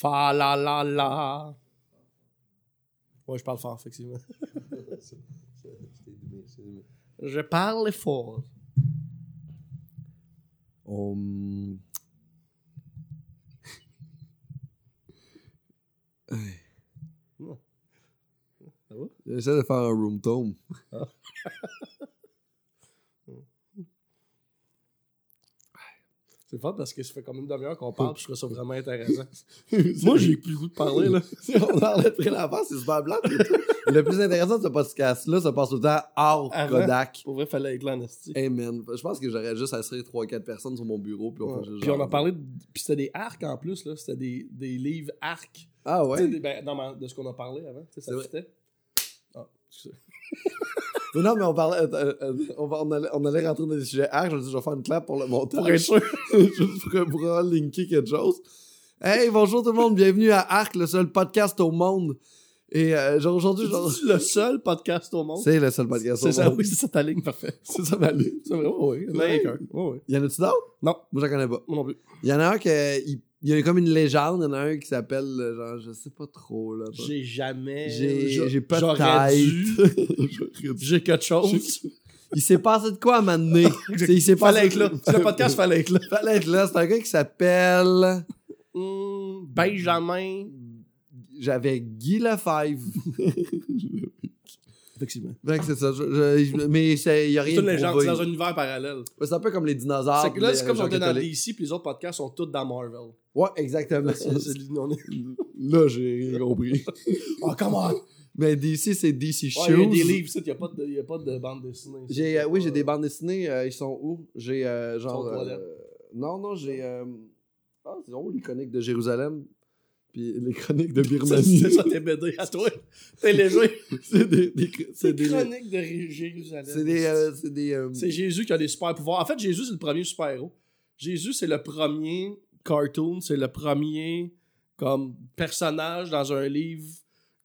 Fa la la la. Ouais, je parle fort, effectivement. Je parle fort. On... Hey. Va? J'essaie de faire un room tone. C'est fort parce que ça fait comme une demi-heure qu'on parle, puis je trouve ça vraiment intéressant. Moi, j'ai plus le goût de parler, là. on arrête de la face, c'est super blanc. et tout. Le plus intéressant de ce podcast-là, ça passe tout le temps hors Avant. Kodak. Pour vrai, fallait être esti. Hey man, je pense que j'aurais juste assuré 3-4 personnes sur mon bureau. Puis on, Ouais. on a parlé, de... puis c'était des arcs en plus, là. C'était des, des livres arcs. Ah ouais? des- ben, non, de ce qu'on a parlé avant. tu sais, C'est Ça fitait. Ah, excusez. Mais non, mais on parlait. euh, euh, on, va- on allait, on allait rentrer dans des sujets arcs. Je me dis, je vais faire une clap pour le montage. Pour être sûr. Juste pour, pour linké quelque chose. Hey, bonjour tout le monde, bienvenue à Arc, le seul podcast au monde. Et euh, genre aujourd'hui, genre, C'est le seul podcast au monde? c'est le seul podcast au C'est ça, monde. oui, c'est ça ta ligne, parfait. C'est ça ma ligne. C'est vrai, oui. Il y en a-tu d'autres? Non, Moi, j'en connais pas. moi non plus. Il y en a un qui. Il, y a comme une légende. Il y en a un qui s'appelle, euh, genre, je sais pas trop, là. J'ai jamais. J'ai j'a- j'ai pas de tête. J'ai quelque chose. il s'est passé de quoi à un moment donné? C'est- il s'est Fallait passé- être là. C'est le podcast, fallait être là. Fallait être là. C'est un gars qui s'appelle. Hum, Benjamin. J'avais Guy Lefebvre. Effectivement. Que c'est ça. je- je- mais c'est- il y a C'est rien une de légende, c'est dans un univers parallèle. C'est un peu comme les dinosaures. C'est que là, c'est comme si on était dans. DC, puis les autres podcasts sont tous dans Marvel. Ouais, exactement. C'est- c'est- on Là, j'ai rien compris. Oh, comment? mais DC, c'est DC Ouais, Shoes. il y a des livres, il n'y a, pas de- il y a pas de bande dessinée. J'ai, euh, oui, j'ai des bandes dessinées. euh, ils sont où? J'ai euh, genre. Euh, non, non, j'ai. euh, Ah, c'est où les chroniques de Jérusalem? Puis les chroniques de Birmanie. c'est ça tes BD à toi. T'es léger. c'est des. des- C'est c'est des. chronique de Jérusalem. C'est des. euh, c'est des. euh, C'est Jésus qui a des super pouvoirs. En fait, Jésus, c'est le premier super-héros. Jésus, c'est le premier cartoon, c'est le premier comme personnage dans un livre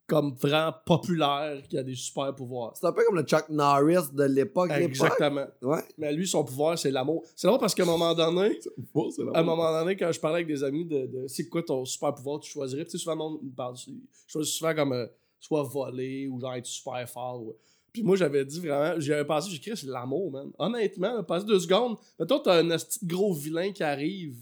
comme vraiment populaire qui a des super pouvoirs. c'est un peu comme le Chuck Norris de l'époque. Exactement. Ouais. Mais lui, son pouvoir, c'est l'amour. C'est drôle parce qu'à un moment donné, à un moment donné, quand je parlais avec des amis de, de c'est quoi ton super pouvoir tu choisirais, tu sais, souvent, me parle, je choisis souvent comme euh, soit voler ou genre être super fort. Puis moi, j'avais dit vraiment, j'avais pensé, j'ai écrit, c'est l'amour, man. Honnêtement, passer deux secondes, mettons, t'as un de gros vilain qui arrive,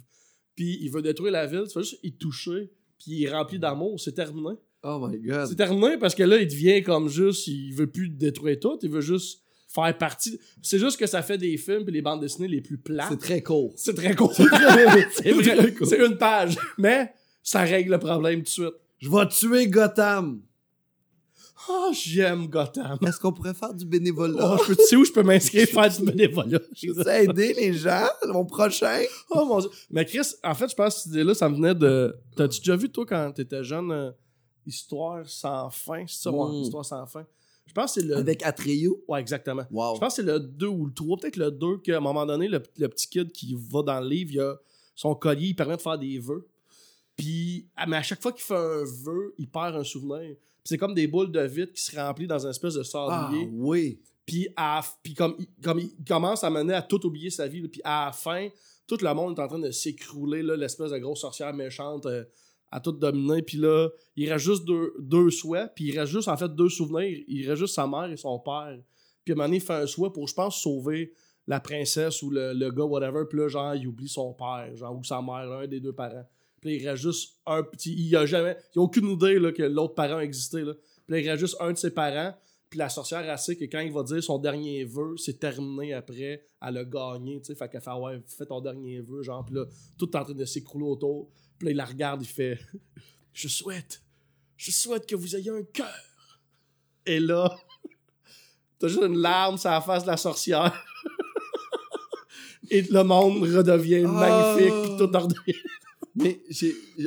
puis il veut détruire la ville, tu vas juste y toucher, puis il est rempli d'amour, c'est terminé. Oh my god. C'est terminé parce que là, il devient comme juste, il veut plus détruire tout, il veut juste faire partie. C'est juste que ça fait des films puis les bandes dessinées les plus plates. C'est très court. C'est très court. c'est vrai. très court. C'est une page. Mais ça règle le problème tout de suite. Je vais tuer Gotham. Ah, j'aime Gotham. Est-ce qu'on pourrait faire du bénévolat? Oh, je sais où je peux m'inscrire faire du bénévolat? Je sais aider les gens, mon prochain. Oh mon dieu. Mais Chris, en fait, je pense que cette idée-là, ça me venait de. T'as-tu déjà vu, toi, quand t'étais jeune, euh, Histoire sans fin? C'est ça, ouais, Mm. Histoire sans fin. Je pense que c'est le. Avec Atreyu? Ouais, exactement. Wow. Je pense que c'est le 2 ou le 3, peut-être le 2, qu'à un moment donné, le, le petit kid qui va dans le livre, il a son collier, il permet de faire des vœux. Puis, ah, mais à chaque fois qu'il fait un vœu, il perd un souvenir. Puis c'est comme des boules de vitre qui se remplissent dans une espèce de Ah sablier. oui. Puis, à- puis comme, il- comme il commence à mener à tout oublier sa vie, puis à la fin, tout le monde est en train de s'écrouler, l'espèce de grosse sorcière méchante euh, à tout dominer. Puis là, il reste juste deux, souhaits, puis il reste juste en fait deux souvenirs. Il reste juste sa mère et son père. Puis à un moment il fait un souhait pour, je pense, sauver la princesse ou le, le gars, whatever. Puis là, genre, il oublie son père, genre, ou sa mère, un des deux parents. Puis il reste juste un petit. Il a jamais. Il a aucune idée là, que l'autre parent existait. Là. Puis là, il reste juste un de ses parents. Puis la sorcière, elle sait que quand il va dire son dernier vœu, c'est terminé après. Elle a gagné, tu sais. Fait qu'elle fait, ouais, fais ton dernier vœu, genre. Puis là, tout est en train de s'écrouler autour. Puis là, il la regarde, il fait Je souhaite, je souhaite que vous ayez un cœur. Et là, t'as juste une larme sur la face de la sorcière. Et le monde redevient Ah. magnifique, puis tout redevient. Mais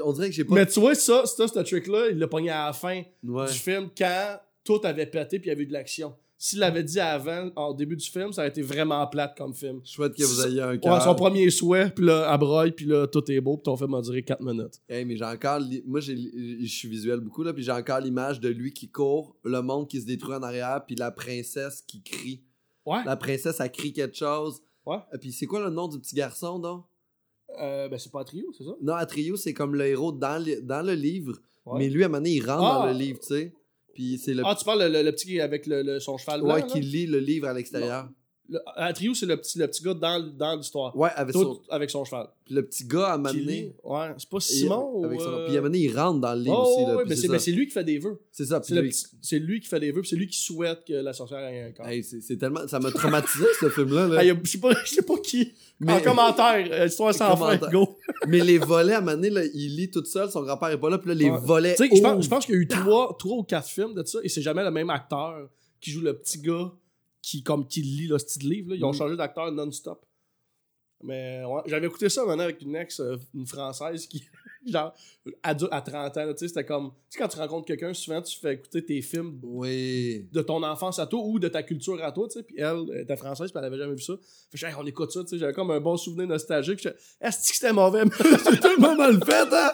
on dirait que j'ai pas. Mais tu vois, ça, ça ce trick-là, il l'a pogné à la fin Ouais. du film quand tout avait pété puis il y avait eu de l'action. S'il l'avait dit avant, au début du film, ça aurait été vraiment plate comme film. Je souhaite que vous ayez un Ouais, cœur. son premier souhait, puis là, à puis là, tout est beau, puis ton film a duré 4 minutes. Hey, mais j'ai encore. li- Moi, je suis visuel beaucoup, là, puis j'ai encore l'image de lui qui court, le monde qui se détruit en arrière, puis la princesse qui crie. Ouais. La princesse, elle crie quelque chose. Ouais. Euh, Puis c'est quoi le nom du petit garçon, donc? Euh, ben, c'est pas un trio, c'est ça? Non, Atreyu, c'est comme le héros dans le, dans le livre. Ouais. Mais lui, à un moment donné, il rentre Ah! dans le livre, tu sais. Puis c'est le, Ah, tu parles le, le- le petit avec le, le- son cheval blanc, ouais, là? qui lit le livre à l'extérieur. Le, c'est le petit, le petit gars dans, dans l'histoire. Ouais, avec Tout son, avec son cheval. puis le petit gars, à lit. Ouais, c'est pas Simon ou... son- euh, Puis à donné, il rentre dans le livre Oh, aussi. Là, ouais, mais c'est lui qui fait des vœux. C'est ça. C'est lui- petit- c'est lui qui fait des vœux, c'est lui qui souhaite que la sorcière ait un corps. Hey, c'est tellement... Ça m'a traumatisé, ce film-là. là. Je sais pas, je sais pas qui. Mais- En commentaire, euh, histoire sans fin, go. Mais les volets, à donné, là, il lit tout seul, son grand-père est pas là, puis là, les Ouais. volets. Tu sais, je pense, ouvrent. je pense qu'il y a eu trois, trois ou quatre films de ça, et c'est jamais le même acteur qui joue le petit gars qui, comme, qui lit le style livre. là. Ils ont Mm. changé d'acteur non-stop. Mais ouais, j'avais écouté ça maintenant avec une ex, euh, une française qui, genre, à, à 30 ans, tu sais, c'était comme, tu sais, quand tu rencontres quelqu'un, souvent tu fais écouter tes films Oui. de ton enfance à toi ou de ta culture à toi, tu sais. Puis elle, elle était française, puis elle avait jamais vu ça. Fait que, Hey, on écoute ça, tu sais. J'avais comme un bon souvenir nostalgique. Je Est-ce que c'était mauvais? C'est tellement mal fait, hein?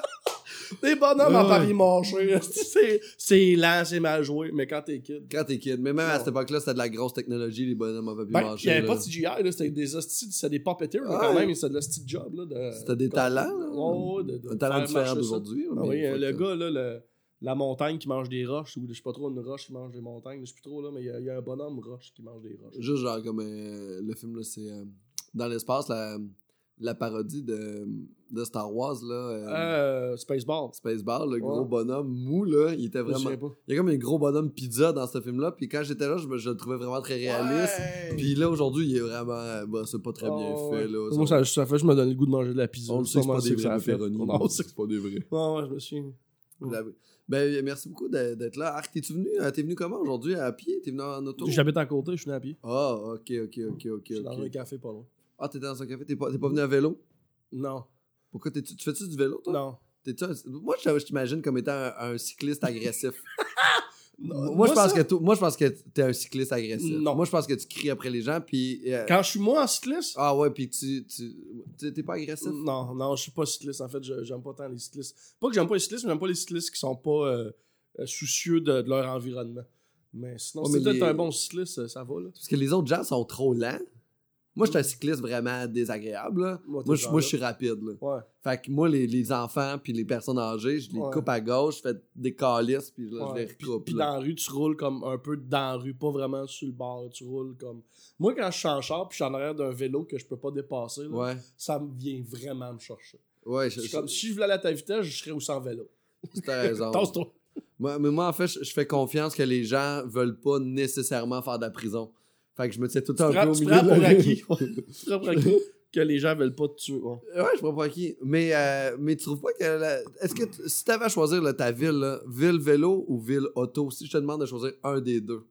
Des bonhommes en. Paris marché. C'est lent, c'est mal joué. Mais quand t'es kid. Quand t'es kid. Mais même à cette époque-là, c'était de la grosse technologie, les bonhommes en papier Ben, il mâché. n'y avait pas de CGI, c'était des hosties, c'était des puppeteers, mais quand même, c'était de l'hostie job. C'était des talents, Un talent différent d'aujourd'hui. Ah oui, le gars, là, le- la montagne qui mange des roches, ou je sais pas trop, une roche qui mange des montagnes, je sais plus trop, là, mais il y, a- il y a un bonhomme roche qui mange des roches. Juste genre comme euh, le film, là, c'est euh, dans l'espace, la, la parodie de, de Star Wars, là. euh, Euh, Spaceball. Spaceball, le gros bonhomme mou, là, il était Je me vraiment... Il y a comme un gros bonhomme pizza dans ce film-là, puis quand j'étais là, je, je le trouvais vraiment très réaliste. Ouais. Puis là, aujourd'hui, il est vraiment... Bah, c'est pas très bien Oh, fait, là. Moi, ça, ça fait juste me donner le goût de manger de la pizza. On le sait, c'est pas des vrais pepperoni. Non, on sait que- c'est pas des vrais. Ouais, ouais, je me. J'avais- Ben, merci beaucoup d'être là. Arc, t'es-tu venu, euh, t'es venu comment aujourd'hui? À pied? T'es venu en auto? J'habite à côté, je suis venu à pied. Ah, ok, ok, ok, ok, Je suis dans un café pas loin. Ah, t'étais dans un café? T'es pas, t'es pas venu à vélo? Non. Pourquoi t'es-tu... Tu fais-tu du vélo, toi? Non. T'es-tu un- Moi, je je t'imagine comme étant un, un cycliste agressif. Moi, je pense ça, que toi- moi, je pense que t'es un cycliste agressif. Non. Moi, je pense que tu cries après les gens, puis... euh, Quand je suis moi en cycliste, Ah ouais, puis tu... tu... t'es- T'es pas agressif? non, non, je suis pas cycliste. En fait, je- j'aime pas tant les cyclistes. Pas que j'aime pas les cyclistes, mais j'aime pas les cyclistes qui sont pas euh, euh, soucieux de, de leur environnement. Mais sinon, Ouais, si mais t'es les- un bon cycliste, euh, ça va, là. Parce que les autres gens sont trop lents. Moi, je suis un cycliste vraiment désagréable. là. Moi, Moi, je, moi, suis rapide. Là. Ouais. Fait que moi, les, les enfants puis les personnes âgées, je les Ouais. coupe à gauche, je fais des calices, puis là, je les recoupe. puis dans la rue, tu roules comme un peu dans la rue, pas vraiment sur le bord. Tu roules comme. Moi, quand je suis en char puis je suis en arrière d'un vélo que je peux pas dépasser, là, ça me vient vraiment me chercher. ouais, Je comme, si je voulais aller à ta vitesse, je serais aussi en vélo. t'as raison. Moi, mais moi, en fait, je, je fais confiance que les gens veulent pas nécessairement faire de la prison. Fait que je me tiens tout le temps un Tu prends, peu au tu milieu prends de la pour acquis. tu prends pour acquis que les gens veulent pas te tuer. ouais. Ouais, je prends pas qui. Mais, euh, mais tu trouves pas que. la- Est-ce que t- si t'avais à choisir là, ta ville, là, ville vélo ou ville auto, si je te demande de choisir un des deux,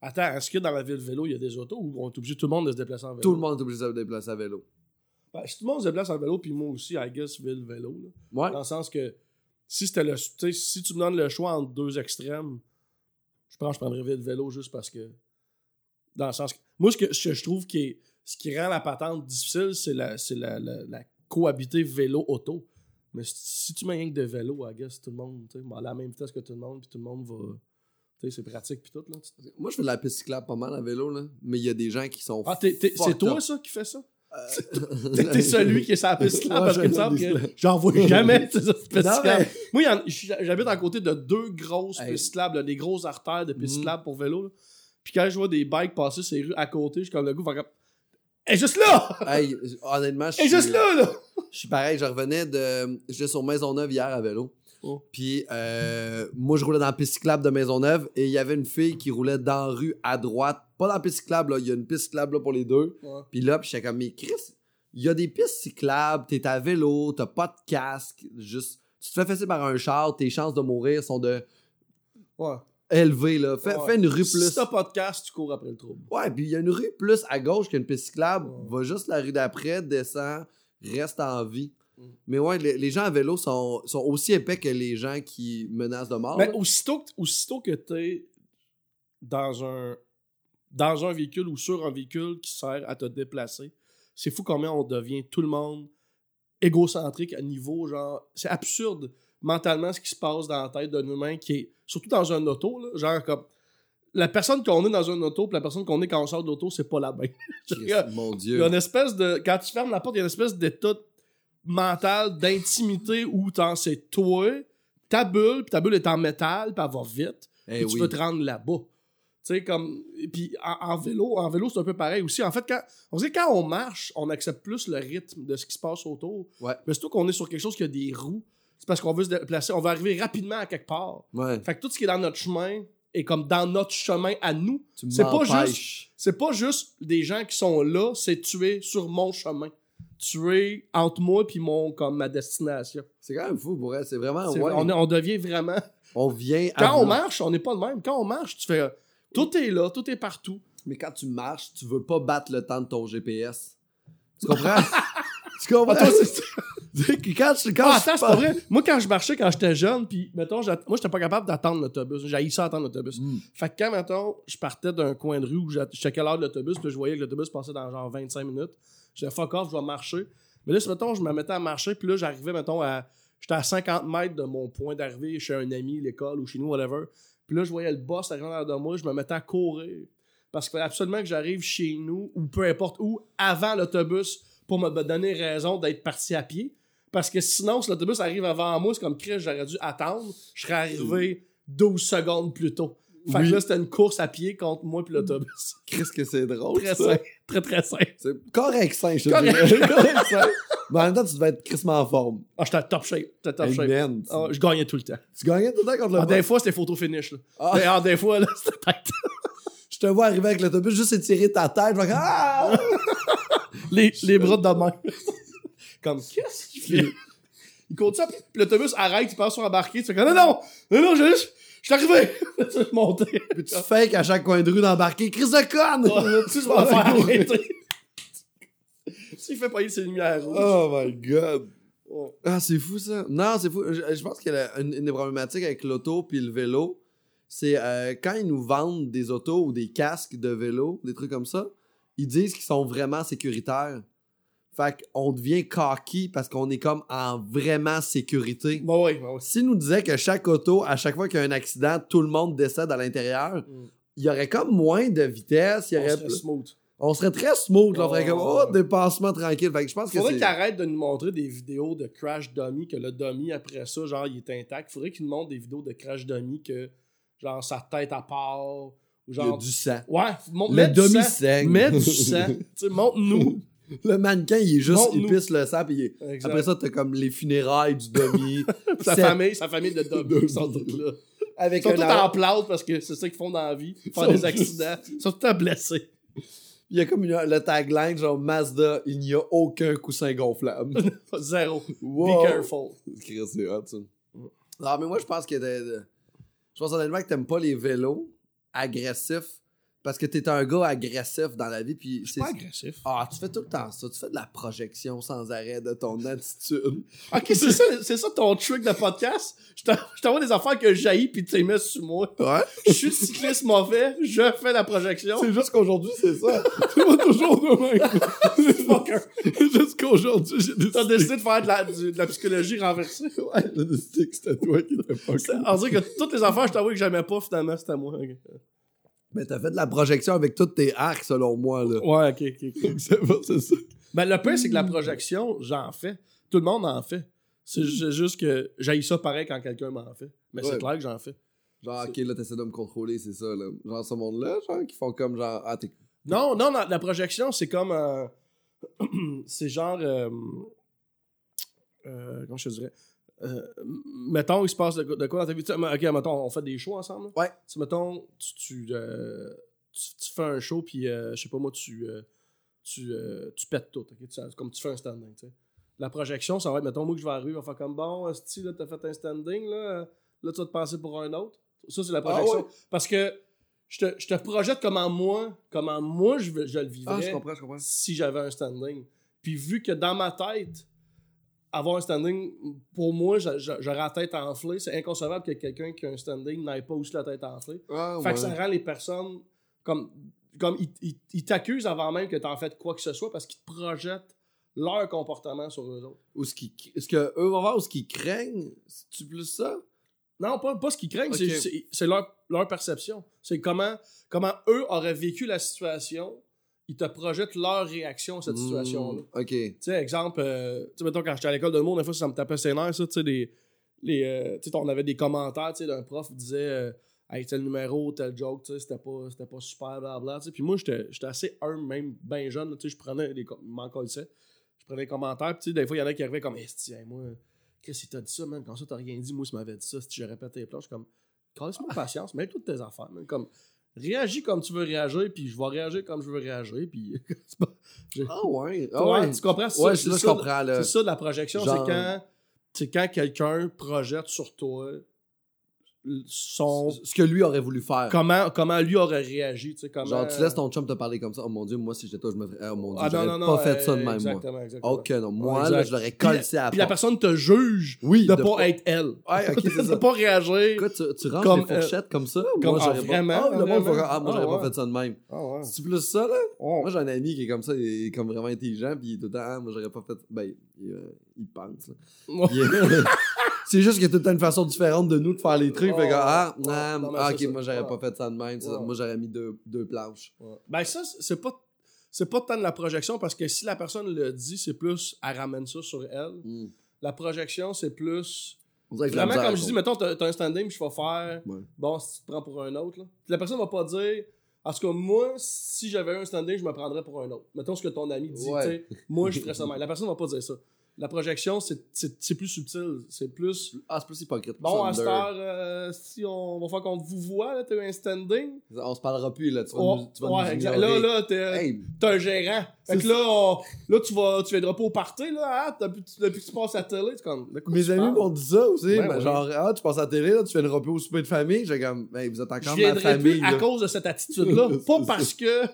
Attends, est-ce que dans la ville vélo, il y a des autos ou on est obligé tout le monde de se déplacer en vélo? tout le monde est obligé de se déplacer à vélo. Ben, si tout le monde se déplace en vélo, puis moi aussi, I guess, ville vélo. là. Ouais. Dans le sens que si c'était le. si tu me donnes le choix entre deux extrêmes, je pense que je prendrais ville vélo juste parce que. Dans le sens que. Moi, ce que, ce que je trouve qui est, ce qui rend la patente difficile, c'est la, c'est la, la, la cohabiter vélo-auto. Mais si, tu mets rien que de vélo, I guess, tout le monde, tu à la même vitesse que tout le monde, puis tout le monde va. Tu sais, c'est pratique, puis tout, là. Moi, je fais de la piste cyclable pas mal à vélo, là. Mais il y a des gens qui sont. Ah, t'es- t'es- c'est toi, ça, qui fait ça? Euh, T'es celui qui est sur la piste cyclable parce me semble fais de que j'en vois jamais piste cyclable. Moi, j'habite à côté de deux grosses pistes cyclables, des grosses artères de pistes Mhm. cyclables pour vélo. Puis quand je vois des bikes passer ces rues à côté, je suis comme le goût, faire comme. Est juste là! Hey, honnêtement, je suis- juste là, là! Je suis pareil, je revenais de. J'étais sur Maisonneuve hier à vélo. Oh. Puis euh, moi, je roulais dans la piste cyclable de Maisonneuve et il y avait une fille qui roulait dans la rue à droite. Pas dans la piste cyclable, là. Il y a une piste cyclable là, pour les deux. Ouais. Puis là, puis j'étais comme, mais Chris, il y a des pistes cyclables, t'es à vélo, t'as pas de casque, juste. Tu te fais fesser par un char, tes chances de mourir sont de Ouais. Élevées, là. Fais, Ouais. fais une rue Si plus. t'as pas de casse, tu cours après le trouble. Ouais, puis il y a une rue plus à gauche qu'une piste cyclable. Ouais. Va juste la rue d'après, descend, reste en vie. Mm. Mais ouais, les, les gens à vélo sont, sont aussi épais que les gens qui menacent de mort. Mais aussitôt, que- aussitôt que t'es dans un, dans un véhicule ou sur un véhicule qui sert à te déplacer, c'est fou combien on devient tout le monde égocentrique à niveau, genre, c'est absurde mentalement ce qui se passe dans la tête d'un humain qui est, surtout dans un auto, là, genre comme, la personne qu'on est dans un auto, puis la personne qu'on est quand on sort de l'auto, c'est pas la même. Christ, mon Il Dieu. y a une espèce de. Quand tu fermes la porte, il y a une espèce d'état mental d'intimité où t'en c'est toi, ta bulle, puis ta bulle est en métal, puis elle va vite, Eh puis tu veux te rendre là-bas. Tu sais, comme. Puis en, en vélo, en vélo, c'est un peu pareil aussi. En fait, quand on, sait, quand on marche, on accepte plus le rythme de ce qui se passe autour. Ouais. Mais surtout qu'on est sur quelque chose qui a des roues, c'est parce qu'on veut se déplacer, on veut arriver rapidement à quelque part. Ouais. Fait que tout ce qui est dans notre chemin est comme dans notre chemin à nous. C'est pas m'empêches. C'est pas juste des gens qui sont là, c'est tu es sur mon chemin. Tu es entre moi puis mon comme ma destination. C'est quand même fou pour elle. C'est vraiment. Ouais. on, devient vraiment. On vient. à Quand on marche, on n'est pas le même. Quand on marche, tu fais tout est là, tout est partout. Mais quand tu marches, tu veux pas battre le temps de ton GPS. Tu comprends? tu comprends? Ah, quand je, quand Ah, attends, c'est pas vrai. Moi, quand je marchais, quand j'étais jeune, puis mettons, moi, j'étais pas capable d'attendre l'autobus. J'ai ça attendre l'autobus. Mm. Fait que quand, mettons, je partais d'un coin de rue où je checkais l'heure de l'autobus, puis je voyais que l'autobus passait dans genre 25 minutes, j'ai fuck off, je vais marcher. Mais là, mettons, je me mettais à marcher, puis là, j'arrivais, mettons, à. J'étais à 50 mètres de mon point d'arrivée chez un ami, l'école ou chez nous, whatever. Puis là, je voyais le boss arriver arrière de moi, je me mettais à courir. Parce qu'il fallait absolument que j'arrive chez nous, ou peu importe où, avant l'autobus, pour me donner raison d'être parti à pied. Parce que sinon, si l'autobus arrive avant moi, c'est comme Chris, j'aurais dû attendre. Je serais arrivé 12 secondes plus tôt. Fait Oui. que là, c'était une course à pied contre moi puis l'autobus. Qu'est-ce que c'est drôle? Très ça. Très, très simple. C'est correct sain, je te Correct. dirais. correct sain. Mais en même temps, tu devais être crissement en forme. Ah, j'étais top shape. J'étais top Hey, shape. man, tu- Ah, je gagnais tout le temps. Tu gagnais tout le temps contre le Ah, des fois, c'était photo finish. Là. Ah. Mais ah, des fois, là, c'était tête. Je te vois arriver avec l'autobus, juste étirer ta tête. Je vais ah! les, les bras de main. Comme, qu'est-ce qu'il fait? Il continue, puis l'autobus arrête, il passe sur embarquer. Tu fais comme, non, non, non, non, je juste, je suis arrivé. tu veux monter. Puis tu fake à chaque coin de rue d'embarquer. Chris de conne! Ouais, tu vas faire arrêter. S'il fait payer ses lumières rouges. Oh my god. Ah, c'est fou ça. Non, c'est fou. Je, je pense que la- une, une des problématiques avec l'auto puis le vélo, c'est euh, quand ils nous vendent des autos ou des casques de vélo, des trucs comme ça, ils disent qu'ils sont vraiment sécuritaires. Fait qu'on devient cocky parce qu'on est comme en vraiment sécurité. Bah ouais, bah ouais. S'ils nous disaient que chaque auto, à chaque fois qu'il y a un accident, tout le monde décède à l'intérieur, Mm. il y aurait comme moins de vitesse, y On aurait serait smooth. on serait très smooth, là, on ferait comme Oh. dépassement tranquille. Fait que je pense que Faudrait qu'il arrête de nous montrer des vidéos de crash dummy, que le dummy, après ça, genre, il est intact. Faudrait qu'il nous montre des vidéos de crash dummy que, genre, sa tête à part, ou il y a genre... du sang. Ouais, mon- Le mets du sang. Mets du sang. tu sais, montre-nous. Le mannequin, il est juste, il pisse le sang, puis il est- Exact. après ça, t'as comme les funérailles du demi. sa sept- famille, sa famille de ils sont là. Ils Avec sont tous ar- en plâtre parce que c'est ça qu'ils font dans la vie. Faire Sont des accidents. Ils sont tous blessés. Il y a comme une- le tagline, genre Mazda, il n'y a aucun coussin gonflable. Zéro. Wow. Be careful. C'est hot, ça. Non, mais moi, je pense que je pense honnêtement que t'aimes pas les vélos agressifs parce que t'es un gars agressif dans la vie, puis Je suis pas agressif. Ah, tu fais tout le temps ça. Tu fais de la projection sans arrêt de ton attitude. Ok, c'est ça, c'est ça ton trick de podcast? Je t'en- je t'envoie des affaires que j'haïs puis tu les mets sur moi. Ouais. Je suis cycliste mauvais, je fais la projection. C'est juste qu'aujourd'hui, c'est ça. Tu vas toujours de même. Fucker. juste qu'aujourd'hui, j'ai décidé. T'as décidé de faire de la, du- de la psychologie renversée. Ouais, j'ai décidé que c'était toi qui étais pas. On dirait que toutes les affaires que je t'envoie que j'aimais pas, finalement, c'était moi. Mais t'as fait de la projection avec tous tes arcs, selon moi, là. Ouais, ok, ok, ok. C'est pas- c'est ça. Ben, le pire, c'est que la projection, j'en fais. Tout le monde en fait. C'est ju- juste que j'haïs ça pareil quand quelqu'un m'en fait. Mais Ouais. c'est clair que j'en fais. Genre, ok, là, t'essaies de me contrôler, c'est ça, là. Genre, ce monde-là, genre, qui font comme genre, ah, t'es. Non, non, la, la projection, c'est comme. euh, c'est genre. euh, euh, comment je te dirais? Euh, Mettons, il se passe de, de quoi dans ta vie? Tu Ok, mettons, on fait des shows ensemble. Ouais. Tu mettons, tu, tu, euh, tu- tu fais un show, puis euh, je sais pas moi, tu, tu, tu pètes tout. ok? Tu- comme tu fais un standing. La projection, ça va être, mettons, moi que je vais arriver, on va faire comme bon, si là, t'as fait un standing, là, là, tu vas te passer pour un autre. Ça, c'est la projection. ouais. Parce que je te, je te projette comment moi, comment moi je, je le vivrais Ah, je comprends, je comprends. si j'avais un standing. Puis vu que dans ma tête, avoir un standing, pour moi, j'a- j'a- j'aurais la tête enflée. C'est inconcevable que quelqu'un qui a un standing n'ait pas aussi la tête enflée. Ah, Fait ouais. que ça rend les personnes comme. Comme ils, ils- ils t'accusent avant même que tu en fait quoi que ce soit parce qu'ils te projettent leur comportement sur eux autres. Ou ce, qui, ce que eux vont voir, ou ce qu'ils craignent, c'est-tu plus ça? Non, pas, pas ce qu'ils craignent, c'est leur, leur perception. C'est comment, comment eux auraient vécu la situation. Ils te projettent leur réaction à cette situation-là. Hmm, Ok. Tu sais, exemple, euh, tu sais, mettons, quand j'étais à l'école de monde, des fois, ça me tapait ses nerfs, ça, tu sais, des, les, euh, tu sais, on avait des commentaires, tu sais, d'un prof qui disait, euh, hey, tel numéro, tel joke, tu sais, c'était pas, c'était pas super, blablabla, tu sais. Puis moi, j'étais j'étais assez humble, même bien jeune, tu sais, je prenais des, m'en colissais. je prenais des commentaires, puis tu sais, des fois, il y en a qui arrivaient comme, hey, hey, moi, qu'est-ce que t'as dit ça, man, quand ça, t'as rien dit, moi, ça m'avait dit ça, si je répétais les plans, je suis comme, laisse-moi patience, mets toutes tes affaires, man, comme, réagis comme tu veux réagir, puis je vais réagir comme je veux réagir, puis pas- Ah ouais. Ah Ouais, ouais. tu comprends? C'est Ouais, ça, là, je ça, comprends. Là. c'est ça de la projection, genre- c'est quand, c'est quand quelqu'un projette sur toi son Ce que lui aurait voulu faire. comment comment lui aurait réagi, tu sais comment Genre, tu laisses ton chum te parler comme ça. Oh mon dieu, moi, si j'étais toi, je me ferais. Oh mon dieu, Ah, j'aurais pas fait ça de euh, même, moi. exactement, exactement. Ok, non. Moi, là, je l'aurais collé à la Puis la personne te juge Oui, de, de pas pas- être elle. Ouais, ok, c'est de pas réagir. Écoute, tu, tu ranges Comme, les fourchettes comme ça? comme- moi, ah, j'aurais pas- vraiment, Ah, le monde vraiment? Ah, moi, Ah, j'aurais ouais. pas fait ça de même. Ah ouais. C'est plus ça, là? Ouais. Moi, j'ai un ami qui est comme ça, il est comme vraiment intelligent, puis il est tout le temps, ah, moi, j'aurais pas fait. Ben, il, euh, il pense, là. C'est juste a tout temps une façon différente de nous de faire les trucs. Fait que, ah, ouais. ah, Non, ah, ok, ça. moi, j'aurais Ouais. pas fait ça de même. ça. Moi, j'aurais mis deux, deux planches. Ben ça, c'est pas c'est pas tant de la projection parce que si la personne le dit, c'est plus elle ramène ça sur elle. Hmm. La projection, c'est plus que Vraiment, comme je dis, mettons, t'as un standing, je vais faire. Ouais. Bon, si tu te prends pour un autre, là. La personne va pas dire. En tout cas, moi, si j'avais un standing, je me prendrais pour un autre. Mettons ce que ton ami dit, Ouais. Moi, je ferais ça même. La personne va pas dire ça. La projection, c'est- c'est c'est plus subtil. C'est plus. Ah, c'est plus hypocrite. Bon, à cette heure, euh, si on va faire qu'on vous voit, là, t'as eu un standing. On se parlera plus, là. Tu vas Oh, nous, tu vas ouais, nous exact. ignorer. Là, là, t'es Hey, un gérant. Fait que là, on- là, tu vas, tu viendras pas au party, là, hein, depuis, depuis que tu passes à la télé. C'est comme, Mes amis m'ont dit ça aussi. Ouais, ben, ouais. Genre, ah, tu passes à la télé, là, tu fais une repas au souper de famille. J'ai comme, hey, vous êtes encore ma famille. plus à cause de cette attitude-là. Pas parce que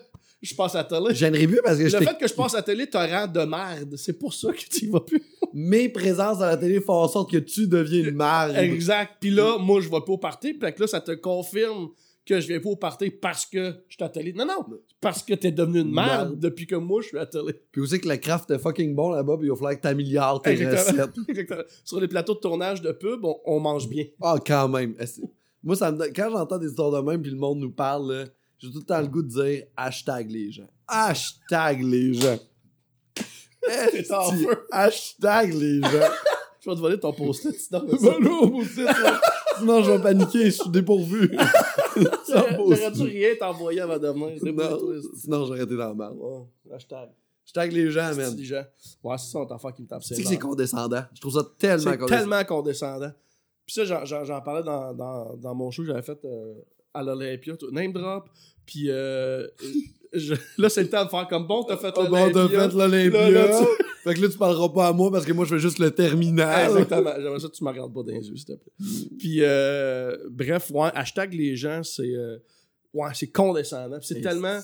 je passe à télé. Viendrai plus parce que Le fait que je passe à la télé te rend de merde. C'est pour ça que tu y vas plus. mes présences à la télé font en sorte que tu deviens une marde. Exact. Puis là, moi, je vais pas au party. Puis là, ça te confirme que je viens pas au party parce que je suis à télé. Non, non. Parce que t'es devenu une merde Merde. depuis que moi, je suis à télé. Puis aussi que le craft est fucking bon là-bas, puis il va falloir que t'améliores tes Exactement. recettes. Exactement. Sur les plateaux de tournage de pub, on, on mange bien. Ah, quand même. Moi, ça me quand j'entends des histoires de même, puis le monde nous parle, là, j'ai tout le temps le goût de dire hashtag les gens. Hashtag les gens. T'es en Esti, feu. Hashtag les gens. Je vais te voler ton post-it. sinon, Ben non, je vais paniquer, je suis dépourvu. J'aurais dû rien t'envoyer avant demain. Non, sinon, j'aurais été dans le mal. Hashtag. Hashtag les gens, man. gens. Ouais, c'est ça, ton affaire qui me tape. Tu sais que c'est condescendant. Je trouve ça tellement condescendant. tellement condescendant. Puis ça, j'en- parlais dans, dans, dans mon show que j'avais fait euh, à l'Olympia. Name drop. Puis euh, je- là, c'est le temps de faire comme bon, t'as fait Ah bon, t'as l'Olympia. fait l'Olympia. Fait que là, tu parleras pas à moi parce que moi, je fais juste le terminal. Exactement. J'aimerais ça que tu me regardes pas dans les yeux, s'il te plaît. Puis, euh, bref, ouais, hashtag les gens, c'est. euh, ouais, c'est condescendant. C'est tellement.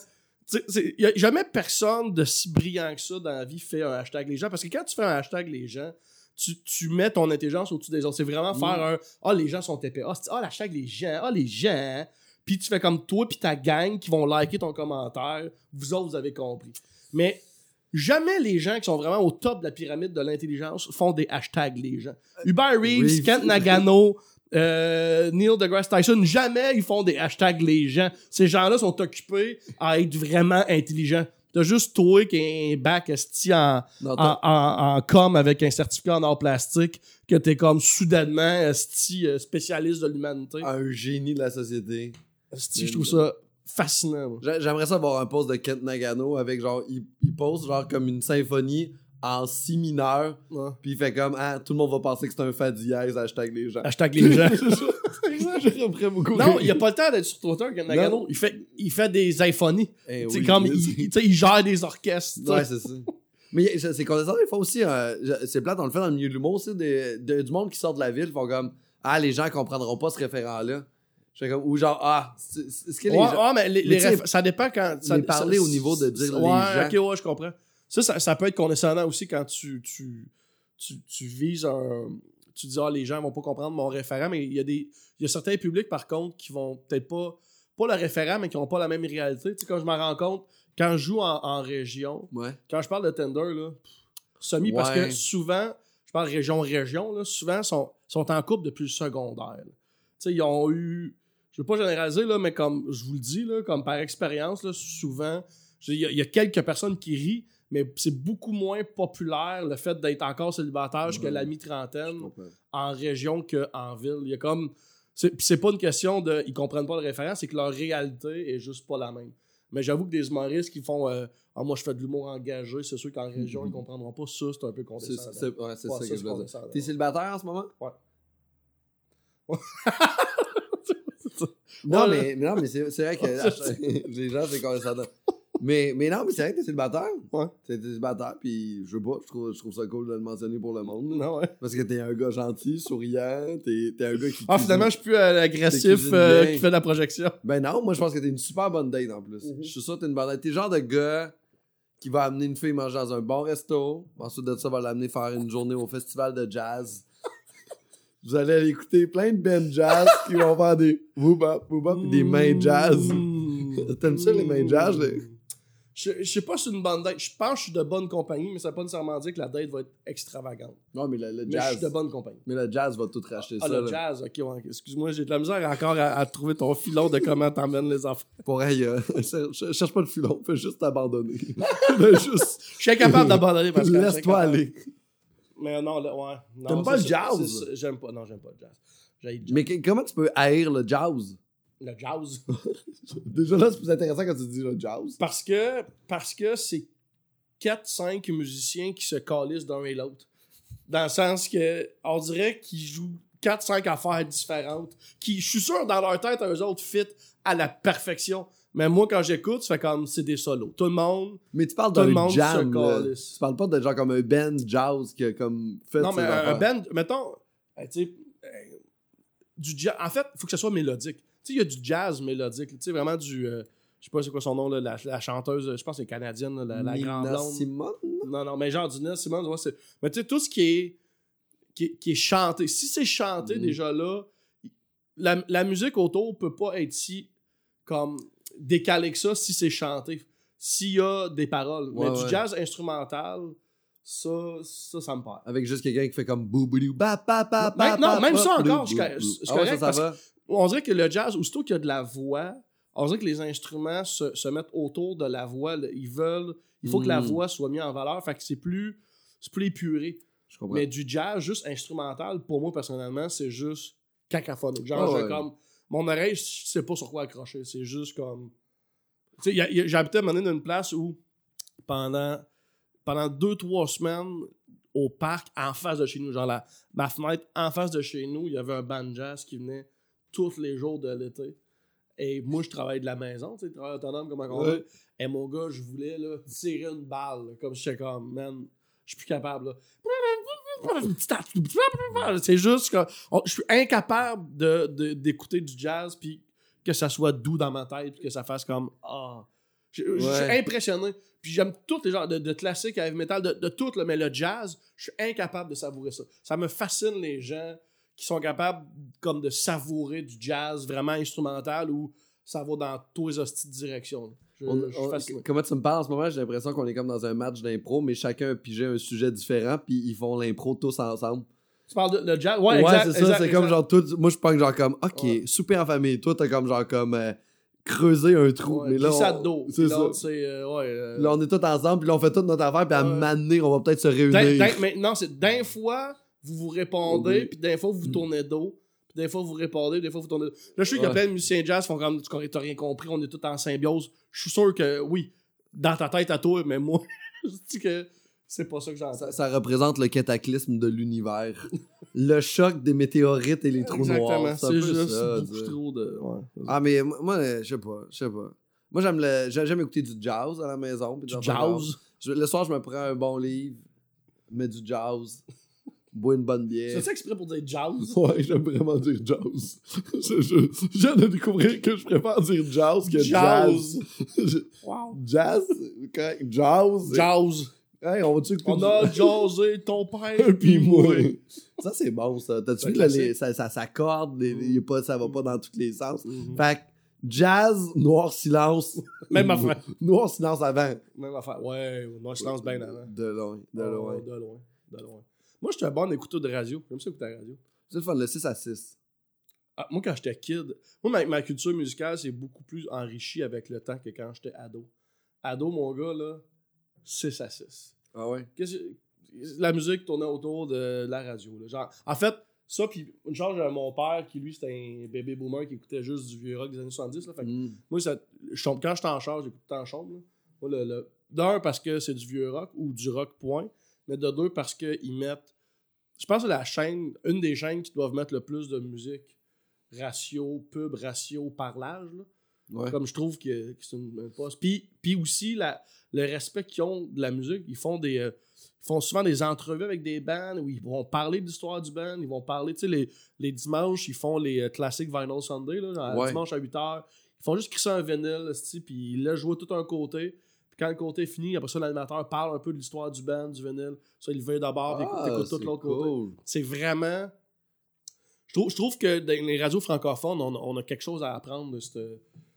Il n'y a jamais personne de si brillant que ça dans la vie fait un hashtag les gens. Parce que quand tu fais un hashtag les gens, tu, tu mets ton intelligence au-dessus des autres. C'est vraiment Mm. faire un Ah, les gens sont épais. Ah, c'est- ah, l'hashtag les gens. Ah, les gens. Puis tu fais comme toi, puis ta gang qui vont liker ton commentaire. Vous autres, vous avez compris. Mais jamais les gens qui sont vraiment au top de la pyramide de l'intelligence font des hashtags les gens. Hubert Reeves, Reeves. Kent Nagano, euh, Neil deGrasse Tyson, jamais ils font des hashtags les gens. Ces gens-là sont occupés à être vraiment intelligents. T'as juste toi qui est un bac esti en, Non, en, t'as- en, en com avec un certificat en art plastique que t'es comme soudainement esti euh, spécialiste de l'humanité. un génie de la société. Esti, je trouve ça fascinant. moi. J'aimerais ça avoir un post de Kent Nagano avec genre, il, il pose genre comme une symphonie en si mineur, puis il fait comme, ah, tout le monde va penser que c'est un fa dièse, hashtag les gens. Hashtag les gens. J'aimerais beaucoup. Non, il a pas le temps d'être sur Twitter, Ken Nagano. Il fait, il fait des symphonies. Eh oui, comme il, c'est- il- tu sais, il gère des orchestres. Ouais, c'est ça. Mais c'est condescendant, des fois aussi, euh, c'est plate, on le fait dans le milieu de l'humour aussi, des- de- du monde qui sort de la ville, font comme, ah, les gens comprendront pas ce référent-là. Comme, ou genre, ah, ce que les ouais, gens. ouais, mais les, Mais les tu sais, réf- ça dépend quand. Ça, mais parler ça- au niveau de dire les ouais, gens. ok, ouais, je comprends. Ça, ça, ça peut être condescendant aussi quand tu, tu, tu, tu vises un. Tu dis, ah, les gens vont pas comprendre mon référent, mais il y a des. Il y a certains publics, par contre, qui vont peut-être pas. Pas le référent, mais qui ont pas la même réalité. Tu sais, quand je m'en rends compte, quand je joue en, en région, Ouais. quand je parle de Tinder, là, semi, parce que souvent, je parle région-région, là, souvent, sont, sont en couple depuis le secondaire. là. sais, ils ont eu. Je veux pas généraliser, là, mais comme je vous le dis, là, comme par expérience, là, souvent, il y, a- il y a quelques personnes qui rient, mais c'est beaucoup moins populaire le fait d'être encore célibataire jusqu'à la mi-trentaine en région qu'en ville. Il y a comme. C'est pas une question de. Ils comprennent pas le référence, c'est que leur réalité est juste pas la même. Mais j'avoue que des humoristes qui font. euh, ah, moi, je fais de l'humour engagé, c'est sûr qu'en région, ils comprendront pas ça, c'est un peu condescendant. c'est- ouais, ça ça, que je c'est veux dire. condescendant. T'es célibataire en ce moment? Ouais. mais, mais non, mais c'est vrai que les gens, c'est condescendant. Mais, mais non, mais c'est vrai que t'es célibataire. Ouais. T'es célibataire, puis je sais pas, je trouve, je trouve ça cool de le mentionner pour le monde. Non, ouais. Parce que t'es un gars gentil, souriant, t'es un gars qui. Ah, cuisine- finalement, je suis plus euh, agressif euh, qui fait de la projection. Ben non, moi je pense que t'es une super bonne date en plus. Mhm. Je suis sûr que t'es une bonne date. T'es le genre de gars qui va amener une fille manger dans un bon resto. Ensuite de ça, va l'amener faire une journée au festival de jazz. Vous allez aller écouter plein de bands jazz qui vont faire des whoop-up, whoop-up, pis des mains jazz. Mmh. T'aimes ça, les mains jazz, les- Je, je sais pas si c'est une bonne date. Je pense que je suis de bonne compagnie, mais ça veut pas nécessairement dire que la date va être extravagante. Non, mais le, le Mais je jazz. suis de bonne compagnie. Mais le jazz va tout racheter Ah, ça. le là. jazz, ok, ouais, excuse-moi, j'ai de la misère encore à, à trouver ton filon de comment t'emmènes les enfants. Pour elle, euh, cherche cherche pas le filon, fais juste t'abandonner. Fais juste. Je suis incapable d'abandonner parce que. Laisse-toi aller. Mais non, le- ouais. non, T'aimes pas le jazz? J'aime pas, non, j'aime pas le jazz. J'haïs le jazz. Mais que- comment tu peux haïr le jazz? Le jazz. Déjà là, c'est plus intéressant quand tu dis le jazz. Parce que parce que c'est 4-5 musiciens qui se calissent d'un et l'autre. Dans le sens que on dirait qu'ils jouent 4-5 affaires différentes. Qui, je suis sûr, dans leur tête, eux autres fit à la perfection. Mais moi, quand j'écoute, ça fait comme c'est des solos. Tout le monde. Mais tu parles d'un jam. là. Tu parles pas de genre comme un band jazz qui a comme fait Non, mais un band, mettons, tu sais, du jazz. En fait, il faut que ce soit mélodique. Tu sais, il y a du jazz mélodique. Tu sais, vraiment du. euh, je sais pas c'est quoi son nom, là, la, la chanteuse, je pense que c'est canadienne, la, la grande blonde. Simone? Non, non, mais genre du Nina Simone, ouais, c'est. Mais tu sais, tout ce qui est, qui est, qui est chanté. Si c'est chanté Mhm. déjà là, la, la musique autour peut pas être si comme décalée que ça si c'est chanté. S'il y a des paroles. Ouais, mais ouais. du jazz instrumental, ça, ça, ça me perd. Avec juste quelqu'un qui fait comme bouboulou, ba pa pa pa Même- non, pa, même pa, ça encore, je Ah. On dirait que le jazz, aussitôt qu'il y a de la voix, on dirait que les instruments se, se mettent autour de la voix. là. Ils veulent. Il faut que la Mm. voix soit mise en valeur. Fait que c'est plus, c'est plus épuré. Je comprends. Mais du jazz, juste instrumental, pour moi, personnellement, c'est juste cacaphonique. Genre, j'ai ouais. comme. Mon oreille, je sais pas sur quoi accrocher. C'est juste comme. Tu sais, j'habitais à un moment donné dans une place où, pendant, pendant deux, trois semaines, au parc, en face de chez nous, genre la, ma fenêtre, en face de chez nous, il y avait un band jazz qui venait tous les jours de l'été. Et moi, je travaille de la maison, tu sais, travail autonome comme un Ouais. Et mon gars, je voulais là, tirer une balle, là, comme j'étais comme, man, je suis plus capable. Là. C'est juste que on- je suis incapable de- de- d'écouter du jazz puis que ça soit doux dans ma tête puis que ça fasse comme ah. Je, je suis Ouais. impressionné. Puis j'aime tous les genres de, de classique, heavy metal, de, de tout, là, mais le jazz, je suis incapable de savourer ça. Ça me fascine les gens qui sont capables comme de savourer du jazz vraiment instrumental où ça va dans tous les hosties directions. Je, On- je comment tu me parles en ce moment, j'ai l'impression qu'on est comme dans un match d'impro, mais chacun a pigé un sujet différent, puis ils font l'impro tous ensemble. Tu parles de le jazz? Ouais, c'est ça, c'est comme exact. genre tout. Moi, je pense genre comme, ok, Ouais. souper en famille. Toi, t'as comme genre comme euh, creuser un trou. Ouais, mais là, on- c'est ça. euh, ouais, euh, Là, on est tous ensemble, puis là, on fait toute notre affaire, puis à Ouais. m'amener, on va peut-être se réunir. d'un- non, c'est d'un fois, vous vous répondez, puis d'un fois, vous vous tournez dos. Puis des fois, vous répondez, des fois, vous tournez. Là, je sais qu'il y a plein de musiciens jazz qui font comme, tu t'as rien compris, on est tous en symbiose. Je suis sûr que, oui, dans ta tête à toi, mais moi, je dis que c'est pas ça que j'entends. Ça, ça représente le cataclysme de l'univers. le choc des météorites et les trous Exactement, noirs. c'est juste ça, beaucoup dire. trop de... Ouais. Ah, mais moi, moi, je sais pas, je sais pas. Moi, j'aime le... j'ai- j'aime écouter du jazz à la maison. Du jazz? Le soir, je me prends un bon livre, mets du jazz, bois une bonne bière. C'est ça exprès pour dire jazz? Ouais, j'aime vraiment dire jazz. je, je, je viens de découvrir que je préfère dire jazz que jazz. Jazz. Wow. jazz? correct. Jazz? Jazz. Hey, on va-tu On a jazzé ton père. Puis moi. Ça, c'est bon, ça. T'as-tu vu, là, classique. les- ça, ça s'accorde, pas, ça va pas dans tous les sens. Mhm. Fait que jazz, noir silence. Même affaire. Noir silence avant. Même affaire. Ouais, moi, je lance bien avant. De loin, de Oh, loin. De loin. De loin. Moi, je suis un bon écouteur de radio. J'aime ça écouter la radio. C'est le fun, le 6 à 6. Ah, moi, quand j'étais kid, moi, ma, ma culture musicale, c'est beaucoup plus enrichie avec le temps que quand j'étais ado. Ado, mon gars, là, 6 à 6. Ah ouais? La musique tournait autour de la radio. là. Genre, en fait, ça, puis une charge de mon père, qui lui, c'était un bébé boomer qui écoutait juste du vieux rock des années 70. Là, fait Mm. moi, ça, quand j'étais en charge, j'écoute tout le temps en chambre. là. Moi, le, le- d'un, parce que c'est du vieux rock ou du rock point. Mais de deux, parce qu'ils mettent. Je pense que la chaîne, une des chaînes qui doivent mettre le plus de musique ratio, pub, ratio, parlage. là. Ouais. Comme je trouve que, que c'est une, un poste. Puis, puis aussi, la, le respect qu'ils ont de la musique, ils font des. euh, ils font souvent des entrevues avec des bands où ils vont parler de l'histoire du band, ils vont parler, tu sais, les, les dimanches, ils font les euh, classiques Vinyl Sunday, là, Ouais. dimanche à 8h. Ils font juste crisser un vinyle, puis ils laissent jouer tout un côté. Quand le côté est fini, après ça, l'animateur parle un peu de l'histoire du band, du vinyle. Ça, il veut d'abord, Ah, écoute tout l'autre côté. C'est vraiment. Je trouve, je trouve que dans les radios francophones, on, a- on a quelque chose à apprendre de cette,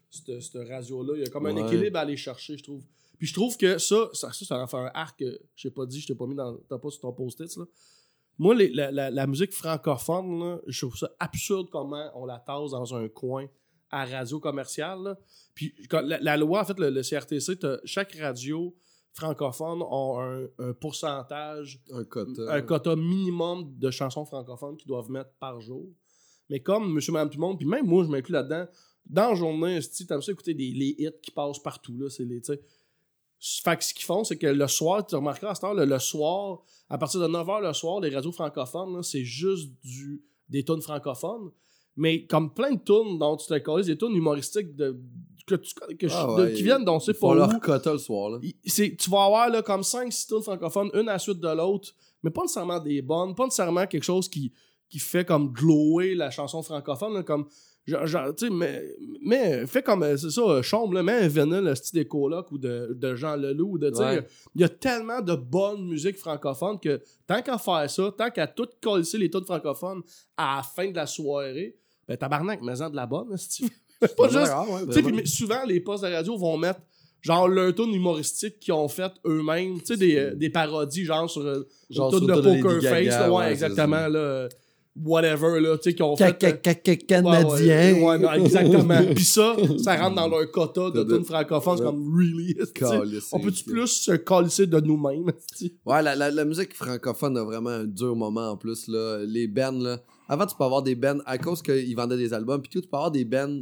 cette, cette radio-là. Il y a comme un équilibre à aller chercher, je trouve. Puis je trouve que ça, ça, ça, ça en fait un arc que je pas dit, je t'ai pas mis dans t'as pas sur ton post-it. Moi, les- la, la- la musique francophone, là, je trouve ça absurde comment on la tasse dans un coin à radio commerciale. là. Puis quand- la, la loi, en fait, le, le CRTC, chaque radio francophone a un, un pourcentage Un quota. un quota minimum de chansons francophones qu'ils doivent mettre par jour. Mais comme Monsieur, Madame, tout le monde, puis même moi, je m'inclus là-dedans, dans la journée, si t'aimes ça écouter des, les hits qui passent partout, là, c'est les, tu. Fait que ce qu'ils font, c'est que le soir, tu remarqueras à cette heure, le, le soir, à partir de 9h le soir, les radios francophones, c'est juste du, des tunes francophones. Mais comme plein de tunes dont tu te colles, des tunes humoristiques de, que tu, que je- Ah de- qui viennent d'on sait pas où. leur quota le soir, là. C'est- tu vas avoir là, comme 5-6 tunes francophones, une à la suite de l'autre, mais pas nécessairement des bonnes, pas nécessairement quelque chose qui, qui fait comme glower la chanson francophone, là, comme. Genre, genre, tu sais, mais, mais fais comme, euh, c'est ça, euh, chambre, là, mets un vinyle, le style des colocs ou de, de Jean Leloup, ou de, Ouais. il y a tellement de bonne musique francophone que tant qu'à faire ça, tant qu'à tout coller les tunes francophones à la fin de la soirée, ben tabarnak, mais-en de la bonne, c'est pas juste, ouais, tu sais, puis souvent, les postes de radio vont mettre genre leur tune humoristique qu'ils ont fait eux-mêmes, tu sais, des, euh, des parodies, genre sur euh, Genre sur de Poker Gaga, Face, là, ouais, ouais, exactement, là, euh, whatever, là, tu sais, qu'ils ont fait... Canadien. Ouais, ouais, exactement. Puis ça, ça rentre dans leur quota de tunes francophones, comme, really? tu On peut-tu que- plus se calisser de nous-mêmes? tu? Ouais, la, la, la musique francophone a vraiment un dur moment en plus. Là. Les bands, là. Avant, tu peux avoir des bands, à cause qu'ils vendaient des albums, puis tout, tu peux avoir des bands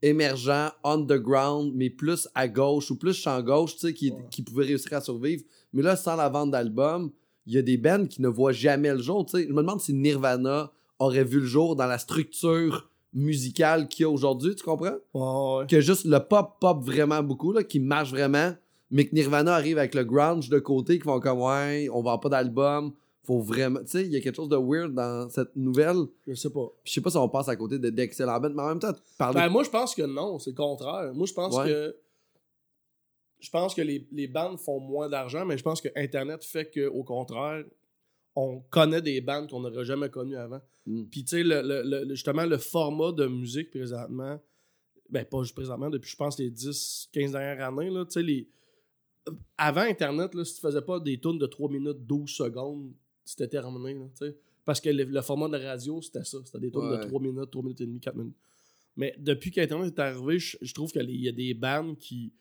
émergents, underground, mais plus à gauche ou plus champ gauche, tu sais, qui, Ouais. qui pouvaient réussir à survivre. Mais là, sans la vente d'albums, il y a des bands qui ne voient jamais le jour. Tu sais, je me demande si Nirvana aurait vu le jour dans la structure musicale qu'il y a aujourd'hui, tu comprends? Ouais, ouais. que juste le pop pop vraiment beaucoup là, qui marche vraiment mais que Nirvana arrive avec le grunge de côté qui font comme ouais on vend pas d'album faut vraiment tu sais il y a quelque chose de weird dans cette nouvelle Je sais pas. Je sais pas si on passe à côté de d'excellents bands mais en même temps parler Ben, moi, je pense que non, c'est le contraire. Moi, je pense Ouais. que. Je pense que les, les bandes font moins d'argent, mais je pense que Internet fait qu'au contraire, on connaît des bandes qu'on n'aurait jamais connues avant. Mm. Puis, tu sais, le, le- le- justement, le format de musique présentement, ben, pas juste présentement, depuis, je pense, les 10, 15 dernières années, là, tu sais, les. Avant Internet, là, si tu faisais pas des tunes de 3 minutes 12 secondes, c'était terminé, là. Parce que le, le format de radio, c'était ça. C'était des Ouais. de 3 minutes, 3 minutes et demie, 4 minutes. Mais depuis qu'Internet est arrivé, je, je trouve qu'il y a des bands qui,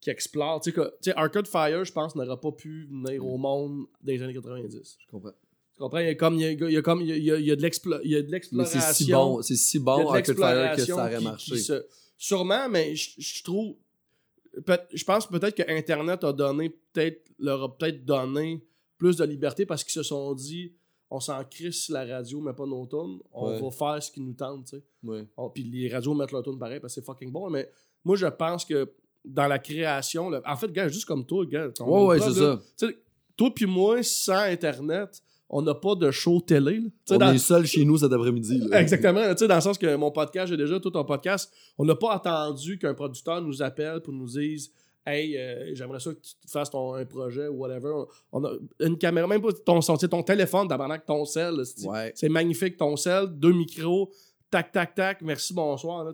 qui explorent. Tu sais, Arcade Fire, je pense, n'aurait pas pu venir au monde dans les années 90. je comprends Tu comprends? Il y a comme, il y a, comme, il y a, il y a- de l'explo- il y a de mais l'exploration. c'est si bon c'est si bon de Arcade Fire que l'exploration ça aurait marché qui se- Sûrement, mais je, je trouve. Je pense peut-être que Internet a donné, peut-être, leur a peut-être donné plus de liberté parce qu'ils se sont dit on s'en crisse si la radio met pas nos tunes, on Ouais. va faire ce qui nous tente, tu sais. ouais On- Puis les radios mettent leur pareil parce que c'est fucking bon. Mais moi, je pense que dans la création, en fait, gars, juste comme toi, gars, ouais ouais c'est là, ça toi puis moi, sans Internet, on n'a pas de show télé. là. On dans- est seul chez nous cet après-midi là. Exactement. Tu sais, dans le sens que mon podcast, j'ai déjà tout ton podcast. On n'a pas attendu qu'un producteur nous appelle pour nous dise Hey, euh, j'aimerais ça que tu fasses ton, un projet ou whatever. On a une caméra, même pas ton, ton téléphone, d'abord ton sel. c'est- ouais c'est magnifique, ton sel, deux micros, tac, tac, tac, merci, bonsoir.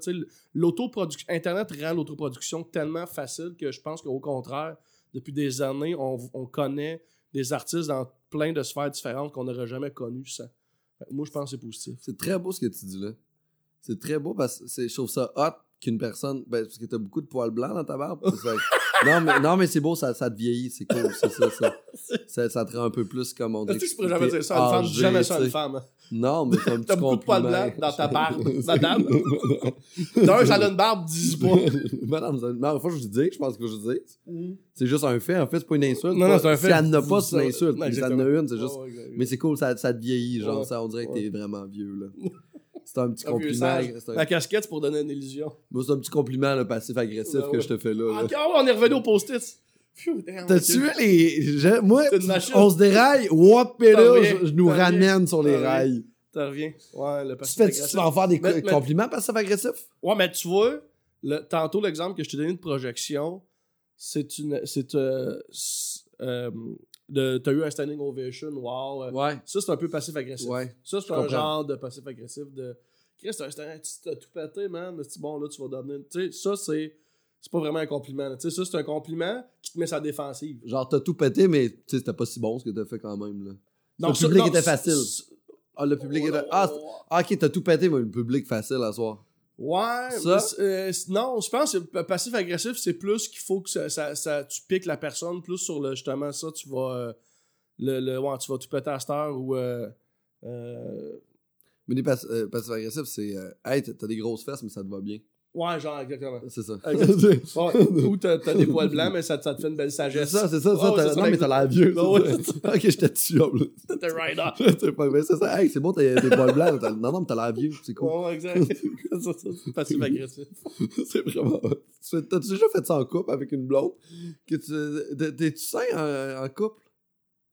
l'autoproduction, Internet rend l'autoproduction tellement facile que je pense qu'au contraire, depuis des années, on, on connaît des artistes dans plein de sphères différentes qu'on n'aurait jamais connues sans. Moi, je pense que c'est positif. c'est très beau ce que tu dis là C'est très beau parce que je trouve ça hot qu'une personne. Ben, parce que t'as beaucoup de poils blancs dans ta barbe. Que- non, mais, non, mais c'est beau, ça, ça te vieillit, c'est cool. C'est ça, ça, ça, ça te rend un peu plus comme on Tu dit. sais, je pourrais jamais dire ça à une femme, jamais ça à tu une femme. Non, mais un T'as beaucoup de poils blancs dans ta barbe, madame. D'un, ça a une barbe, dis pas. Madame, ça- non, faut que je vous dise, je pense que je vous dis. C'est juste un fait, en fait, c'est pas une insulte. Non, non, c'est un Si fait. elle n'en a pas, c'est une insulte. Si elle en a une, c'est juste. Mais c'est cool, ça, ça te vieillit, genre, ça, on dirait que t'es vraiment vieux, là. C'est un petit Un compliment. un- La casquette, c'est pour donner une illusion. Moi, c'est un petit compliment, là, passif-agressif Ouais, que ouais. je te fais là. là. Ah, oh, on est revenu au post-it. T'as-tu vu les. je- Moi, on se déraille, whoop, et T'en là, reviens, je, je nous ramène sur les rails. T'en reviens. Ouais, le Tu, passif agressif. tu vas en faire des Mais- co- mais- compliments passif-agressifs? Ouais, mais tu vois, le, tantôt, l'exemple que je t'ai donné de projection, c'est une. C'est. Euh, c'est, euh, de- T'as eu un standing ovation, wow. euh, Ouais. Ça, c'est un peu passif-agressif. Ouais. Ça, c'est un comprends. genre de passif-agressif de. Chris, t'as un- tu t'as tout pété, man. Bon, là, tu vas donner. Tu sais, ça, c'est. C'est pas vraiment un compliment. Tu sais, ça, c'est un compliment qui te met sa défensive. Genre, t'as tout pété, mais tu sais, c'était pas si bon ce que t'as fait quand même, là. le ça- public non, était facile. Ah, le public était. Ah, ah, ok, t'as tout pété, mais le public facile à soir. Ouais, Ça? euh, non, je pense que passif-agressif, c'est plus qu'il faut que ça, ça, ça- tu piques la personne plus sur le justement ça, tu vas euh, le, le ouais, tu vas tout péter à cette heure ou euh, euh, Mais des pass- euh, passifs-agressifs, c'est. hey, t'as des grosses fesses, mais ça te va bien. Ouais, genre exactement. C'est ça. Ouais, ou t'as t'as des poils blancs mais ça, ça te fait une belle C'est sagesse. ça, c'est ça, ça. T'as- c'est ça, non, mais t'as l'air vieux. Ah ouais, ça. ok, j'étais dessus, en plus. T'es right on. c'est pas vrai, c'est ça. Hey, c'est bon, t'as des poils blancs. Non, non, mais t'as l'air vieux. C'est cool. Ouais, exact. ça, ça, c'est passif-agressif. c'est vraiment. T'as-tu déjà fait ça en couple avec une blonde? Que tu... t'es- T'es-tu sain en, en couple?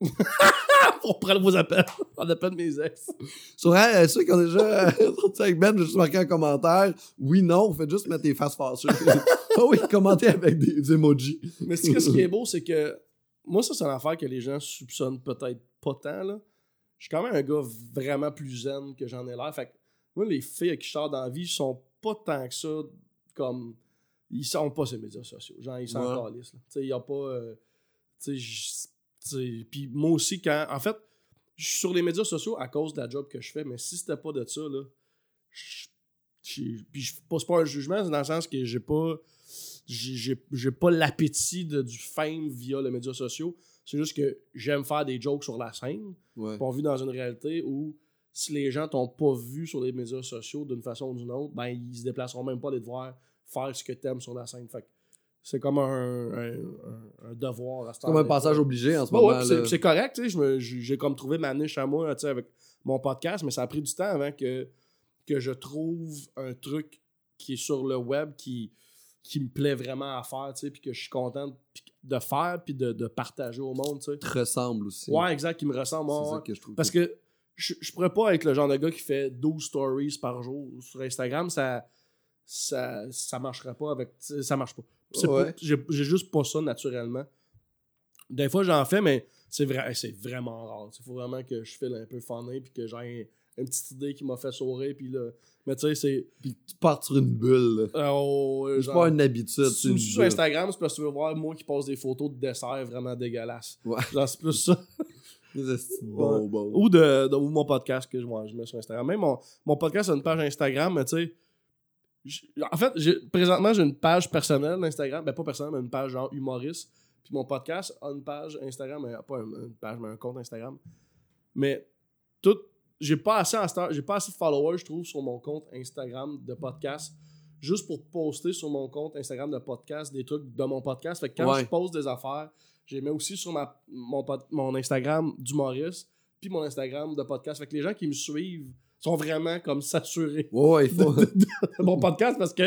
Pour prendre vos appels. On appelle mes ex. Sur euh, ceux qui ont déjà euh, sorti avec Ben, j'ai juste marqué un commentaire. Oui, non, faites juste mettre tes faces fâchées. Ah oui, commentez avec des, des emojis. Mais ce, que- ce qui est beau, c'est que moi, ça, c'est une affaire que les gens soupçonnent peut-être pas tant. Là. Je suis quand même un gars vraiment plus zen que j'en ai l'air. Fait que moi, les filles qui sors dans la vie sont pas tant que ça comme. Ils sont pas sur les médias sociaux. Genre, ils sont Ouais. encore lisses. Tu sais, il y a pas. euh, tu sais, Puis moi aussi, quand. En fait, je suis sur les médias sociaux à cause de la job que je fais, mais si c'était pas de ça, là. Puis je pose pas un jugement, c'est dans le sens que j'ai pas j'ai- pas l'appétit de- du fame via les médias sociaux. C'est juste que j'aime faire des jokes sur la scène, Ouais. pas vu dans une réalité où si les gens t'ont pas vu sur les médias sociaux d'une façon ou d'une autre, ben ils se déplaceront même pas aller te voir faire ce que t'aimes sur la scène. Fait que c'est comme un, un, devoir à ce Comme un passage obligé en ce moment. ouais, c'est- correct, j'ai comme trouvé ma niche à moi, avec mon podcast, mais ça a pris du temps avant que, que je trouve un truc qui est sur le web qui, qui me plaît vraiment à faire, tu sais, puis que je suis content de, faire, puis de, de partager au monde, tu sais. te ressemble aussi. Ouais, exact, qui me ressemble. C'est ça que je trouve. Parce que je, je pourrais pas être le genre de gars qui fait 12 stories par jour sur Instagram, ça ça, ça marcherait pas avec ça marche pas. Ouais. pas- J'ai juste pas ça naturellement. Des fois j'en fais mais c'est vrai c'est vraiment rare. Il faut vraiment que je file un peu funny puis que j'ai une petite idée qui m'a fait sourire puis là mais tu sais c'est Puis tu pars sur une bulle. là. oh, C'est pas une habitude, c'est tu une sur. Instagram, c'est parce que tu veux voir moi qui pose des photos de dessert vraiment dégueulasses. Ouais. Genre, c'est plus ça. Ou, de, de- ou mon podcast que je, je mets sur Instagram. Même mon, mon podcast a une page Instagram, mais tu sais. En fait, j'ai- présentement, j'ai une page personnelle d'Instagram. Ben, pas personnelle, mais une page genre humoriste. Puis mon podcast a une page Instagram, mais pas une, page, mais un compte Instagram. Mais tout. J'ai pas assez star- j'ai pas assez de followers, je trouve, sur mon compte Instagram de podcast. Juste pour poster sur mon compte Instagram de podcast des trucs de mon podcast. Fait que quand Ouais. je poste des affaires, les mets aussi sur ma, mon, mon Instagram d'humoriste, puis mon Instagram de podcast. Fait que les gens qui me suivent sont vraiment comme saturés Ouais, ouais, il faut. de, de mon podcast parce que